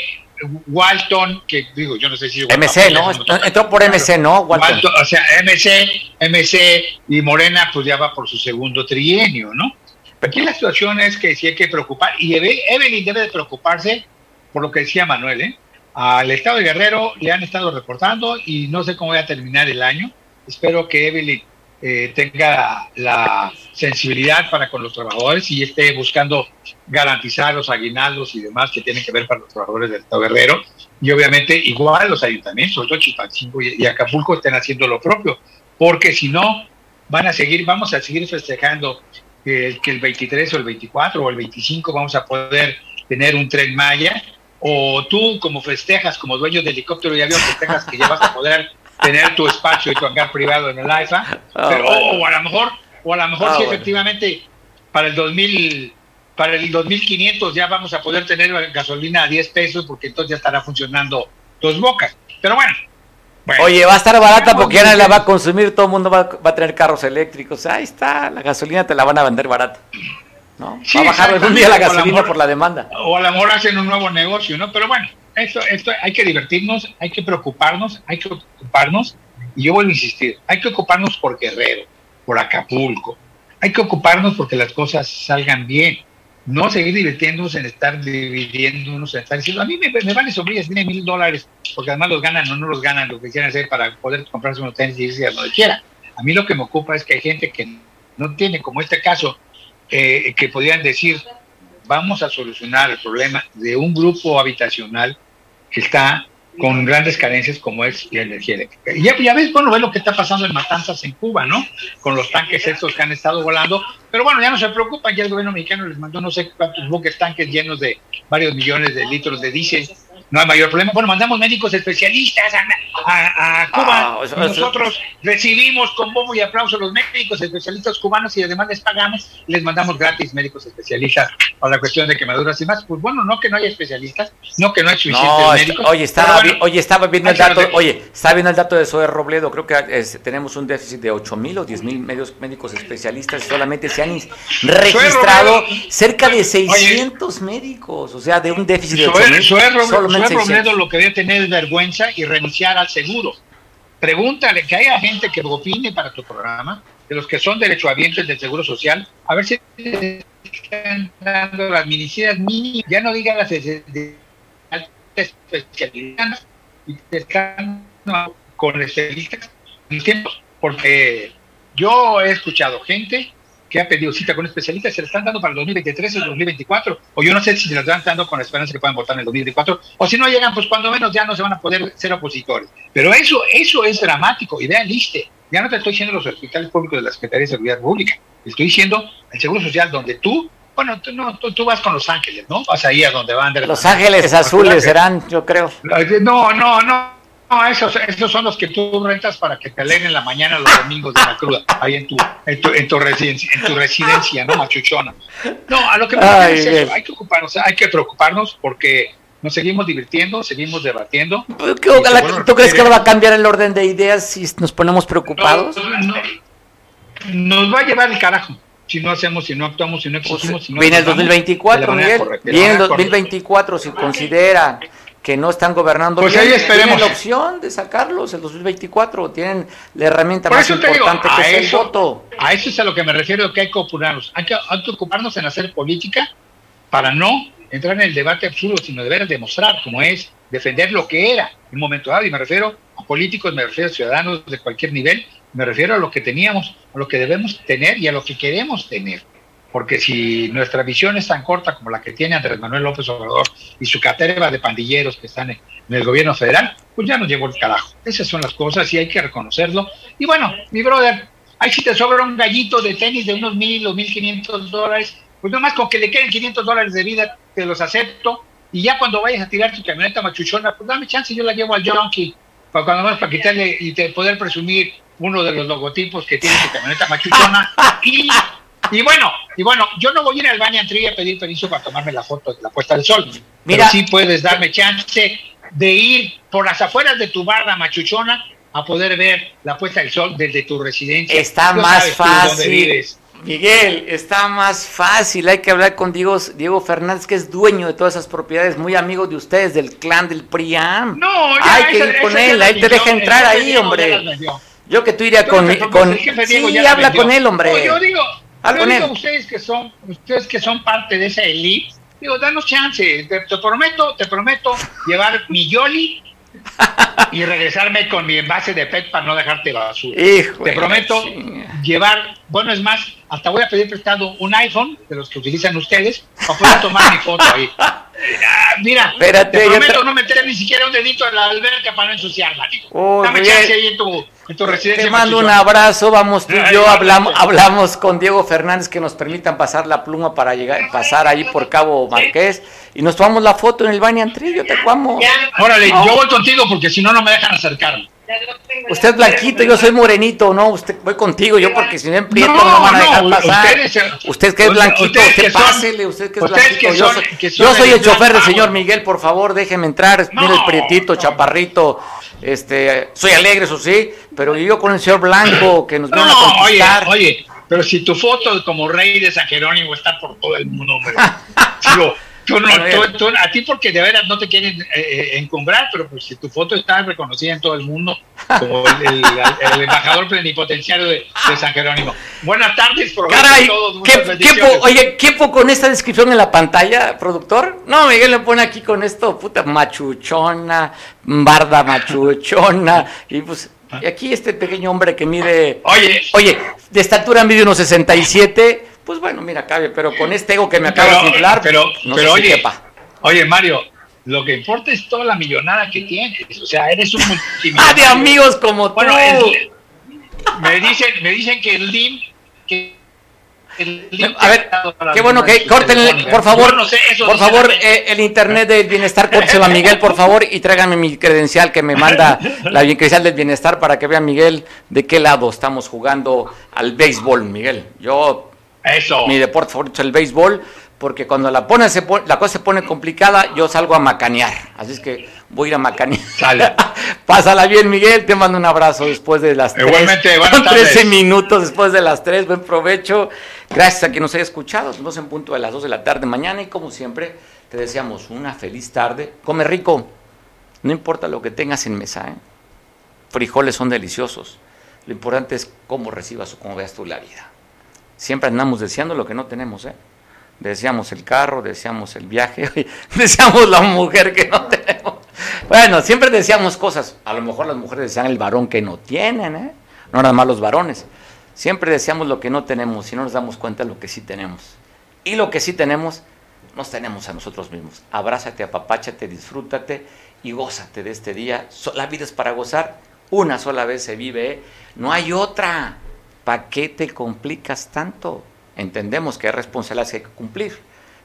Walton, que digo, yo no sé si... MC, ¿no? Entró por MC, ¿no? Walton. Walton, o sea, MC, MC y Morena, pues ya va por su segundo trienio, ¿no? Aquí la situación es que sí hay que preocupar, y Eve- Evelyn debe de preocuparse por lo que decía Manuel, ¿eh? Al Estado de Guerrero le han estado reportando y no sé cómo va a terminar el año. Espero que Evelyn eh, tenga la sensibilidad para con los trabajadores y esté buscando garantizar los aguinaldos y demás que tienen que ver para los trabajadores del Estado Guerrero. Y obviamente igual los ayuntamientos, sobre todo y, Acapulco, estén haciendo lo propio, porque si no, van a seguir, vamos a seguir festejando que el 23 o el 24 o el 25 vamos a poder tener un tren Maya, o tú como festejas, como dueño de helicóptero y avión, festejas que ya vas a poder tener tu espacio y tu hangar privado en el AIFA, Ah, pero, bueno. o a lo mejor, o a lo mejor Ah, sí bueno. efectivamente para el 2000 para el 2500 ya vamos a poder tener gasolina a 10 pesos porque entonces ya estará funcionando dos bocas. Pero bueno. bueno. Oye, va a estar barata porque ya nadie la va a consumir, todo el mundo va, va a tener carros eléctricos. Ahí está, la gasolina te la van a vender barata. ¿No? Sí, va a bajar algún día la gasolina mejor- por la demanda. o a lo mejor hacen un nuevo negocio, ¿no? Pero bueno, esto, esto hay que divertirnos, hay que preocuparnos, hay que ocuparnos, y yo vuelvo a insistir, hay que ocuparnos por Guerrero, por Acapulco, hay que ocuparnos porque las cosas salgan bien, no seguir divirtiéndonos en estar dividiéndonos, en estar diciendo, a mí me, me vale sombrillas, tiene mil dólares, porque además los ganan o no los ganan, lo que quieran hacer para poder comprarse unos tenis y irse a donde quiera. A mí lo que me ocupa es que hay gente que no tiene, como este caso, eh, que podrían decir, vamos a solucionar el problema de un grupo habitacional que está con grandes carencias como es la energía eléctrica. Y ya, ya ves, bueno, ves lo que está pasando en Matanzas en Cuba, ¿no? Con los tanques estos que han estado volando. Pero bueno, ya no se preocupan, ya el gobierno mexicano les mandó no sé cuántos buques tanques llenos de varios millones de litros de diésel. No hay mayor problema. Bueno, mandamos médicos especialistas a, a- a Cuba. Ah, eso- y eso- nosotros recibimos con bombo y aplauso a los médicos especialistas cubanos y además les pagamos les mandamos gratis médicos especialistas para la cuestión de quemaduras y más. Pues bueno, no que no haya especialistas, no que no hay suficientes No, médicos. oye, estaba, bueno, oye, estaba viendo el dato, oye, estaba viendo el dato de Zoe Robledo, creo que es- tenemos un déficit de 8 mil o 10 mil médicos especialistas, solamente se han registrado cerca de 600 médicos, o sea, de un déficit de 8 Zoé mil, solamente Zoé 600. Robledo lo que debe tener es vergüenza y renunciar al seguro. Pregúntale que haya gente que opine para tu programa, de los que son derechohabientes del Seguro Social, a ver si te están dando las medicinas mínimas, ya no digan las de- de alta especialidad, y te están con especialistas porque yo he escuchado gente que ha pedido cita con especialistas, se le están dando para el 2023 y el 2024, o yo no sé si se las están dando con la esperanza que puedan votar en el 2024, o si no llegan, pues cuando menos ya no se van a poder ser opositores. Pero eso, eso es dramático, y vean, liste, ya no te estoy diciendo los hospitales públicos de la Secretaría de Seguridad Pública, te estoy diciendo el Seguro Social, donde tú, bueno, tú, no, tú, tú vas con Los Ángeles, ¿no? Vas ahí a donde van de Los Ángeles Azules serán, yo creo. no, no, no. No, esos, esos son los que tú rentas para que te leen en la mañana los domingos de la cruda, ahí en tu, en tu, en tu residencia, en tu residencia, ¿no? Machuchona. No, a lo que me Ay, es eso, hay que ocuparnos, hay que preocuparnos porque nos seguimos divirtiendo, seguimos debatiendo. Pues, ¿qué- bueno, ¿Tú crees que va a cambiar el orden de ideas si nos ponemos preocupados? No, no, nos va a llevar el carajo si no hacemos, si no actuamos, si no exigimos, si no Viene el actuamos de 2024, la manera Miguel. Viene el manera correcta. 2024, si consideran que no están gobernando Pues bien, ahí esperemos. tienen la opción de sacarlos el 2024. Tienen la herramienta Por más digo, importante que es el eso, voto. a eso es a lo que me refiero que hay que ocuparnos. Hay que, hay que ocuparnos en hacer política para no entrar en el debate absurdo, sino de veras demostrar cómo es, defender lo que era en un momento dado. Y me refiero a políticos, me refiero a ciudadanos de cualquier nivel, me refiero a lo que teníamos, a lo que debemos tener y a lo que queremos tener. Porque si nuestra visión es tan corta como la que tiene Andrés Manuel López Obrador y su caterva de pandilleros que están en, el gobierno federal, pues ya nos llevó el carajo. Esas son las cosas y hay que reconocerlo. Y bueno, mi brother, ahí si te sobra un gallito de tenis de unos mil o mil quinientos dólares, pues nomás con que le queden 500 dólares de vida, te los acepto. Y ya cuando vayas a tirar tu camioneta machuchona, pues dame chance, yo la llevo al junkie, para cuando más para quitarle y te poder presumir uno de los logotipos que tiene tu camioneta machuchona. Y, y bueno, y bueno, yo no voy a ir al baño Tree a pedir permiso para tomarme la foto de la puesta del sol. Mira, pero sí puedes darme chance de ir por las afueras de tu barra machuchona a poder ver la puesta del sol desde tu residencia. Está más fácil. Miguel, está más fácil. Hay que hablar con Diego, Diego Fernández, que es dueño de todas esas propiedades, muy amigo de ustedes, del clan del PRIAM. No, ya, Hay que ir con él, ahí te deja entrar ahí, hombre. Yo que tú irías con, con... Sí, habla con él, hombre. yo digo, yo digo ustedes que son, ustedes que son parte de esa elite, digo, danos chance, te, te prometo, te prometo llevar mi Yoli y regresarme con mi envase de PET para no dejarte basura. Te prometo llevar, bueno, es más, hasta voy a pedir prestado un iPhone de los que utilizan ustedes para poder tomar mi foto ahí. Mira, Espérate, te prometo no meter ni siquiera un dedito en la alberca para no ensuciarla. Dame chance ahí en tu, en tu residencia. Te mando un abrazo, vamos tú y yo, hablamos, hablamos con Diego Fernández que nos permitan pasar la pluma para llegar, pasar ahí por Cabo Marqués y nos tomamos la foto en el baño Antri, yo te cuamo. Órale, yo voy contigo porque si no, no me dejan acercarme. Usted es blanquito, yo soy morenito, no, usted voy contigo, yo porque si no en prieto no, no van a dejar pasar. usted que es blanquito, usted pásele, usted que es blanquito. yo, soy, yo soy el chofer del señor Miguel, por favor, déjeme entrar, mire el prietito, chaparrito, este, soy alegre, eso sí, pero yo con el señor blanco que nos viene a conquistar. Oye, oye, pero si tu foto como rey de San Jerónimo está por todo el mundo, hombre. a ti porque de veras no te quieren eh, eh, encumbrar, pero pues si tu foto está reconocida en todo el mundo como el, embajador plenipotenciario de, San Jerónimo. Buenas tardes, Caray, todos. ¿qué, oye, ¿qué con esta descripción en la pantalla, productor? No, Miguel le pone aquí con esto, puta, machuchona, barda machuchona, y pues y aquí este pequeño hombre que mide, oye, oye, de estatura mide unos 67 pues bueno, mira, cabe, pero con este ego que me acaba de inflar, pero, no pero oye, oye, Mario, lo que importa es toda la millonada que tienes. O sea, eres un multimillonario. ¡Ah, de amigos como tú! me, dicen, me dicen que el LIM... Que el a ver, qué bueno que corten, por favor, por favor, eh, el internet del bienestar, córteselo a Miguel, por favor, y tráigame mi credencial que me manda la credencial del bienestar para que vea Miguel de qué lado estamos jugando al béisbol, Miguel. Yo eso. Mi deporte favorito es el béisbol, porque cuando la, pone, se la cosa se pone complicada, yo salgo a macanear. Así es que voy a ir a macanear. Sale. Pásala bien, Miguel. Te mando un abrazo después de las Igualmente, 13 minutos después de las 3. Buen provecho. Gracias a quien nos haya escuchado. Nos en punto de las 2 de la tarde mañana. Y como siempre, te deseamos una feliz tarde. Come rico. No importa lo que tengas en mesa. ¿eh? Frijoles son deliciosos. Lo importante es cómo recibas o cómo veas tú la vida. Siempre andamos deseando lo que no tenemos, ¿eh? Deseamos el carro, deseamos el viaje, deseamos la mujer que no tenemos. Bueno, siempre deseamos cosas. A lo mejor las mujeres desean el varón que no tienen, ¿eh? No nada más los varones. Siempre deseamos lo que no tenemos y no nos damos cuenta de lo que sí tenemos. Y lo que sí tenemos, nos tenemos a nosotros mismos. Abrázate, apapáchate, disfrútate y gózate de este día. La vida es para gozar. Una sola vez se vive, ¿eh? No hay otra. ¿Para qué te complicas tanto? Entendemos que hay responsabilidades que hay que cumplir,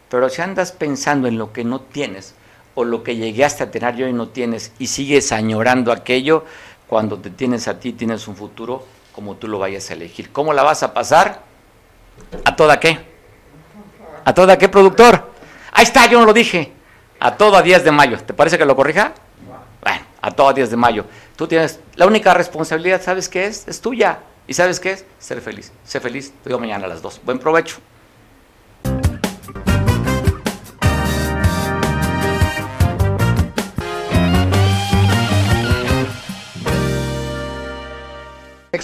pero si andas pensando en lo que no tienes o lo que llegaste a tener yo y no tienes y sigues añorando aquello, cuando te tienes a ti tienes un futuro como tú lo vayas a elegir. ¿Cómo la vas a pasar? ¿A toda qué? ¿A toda qué, productor? Ahí está, yo no lo dije. A todo a 10 de mayo. ¿Te parece que lo corrija? Bueno, a todo a 10 de mayo. Tú tienes, la única responsabilidad, ¿sabes qué es? Es tuya. ¿Y sabes qué es? Ser feliz. Sé feliz. Te digo mañana a las 2. Buen provecho.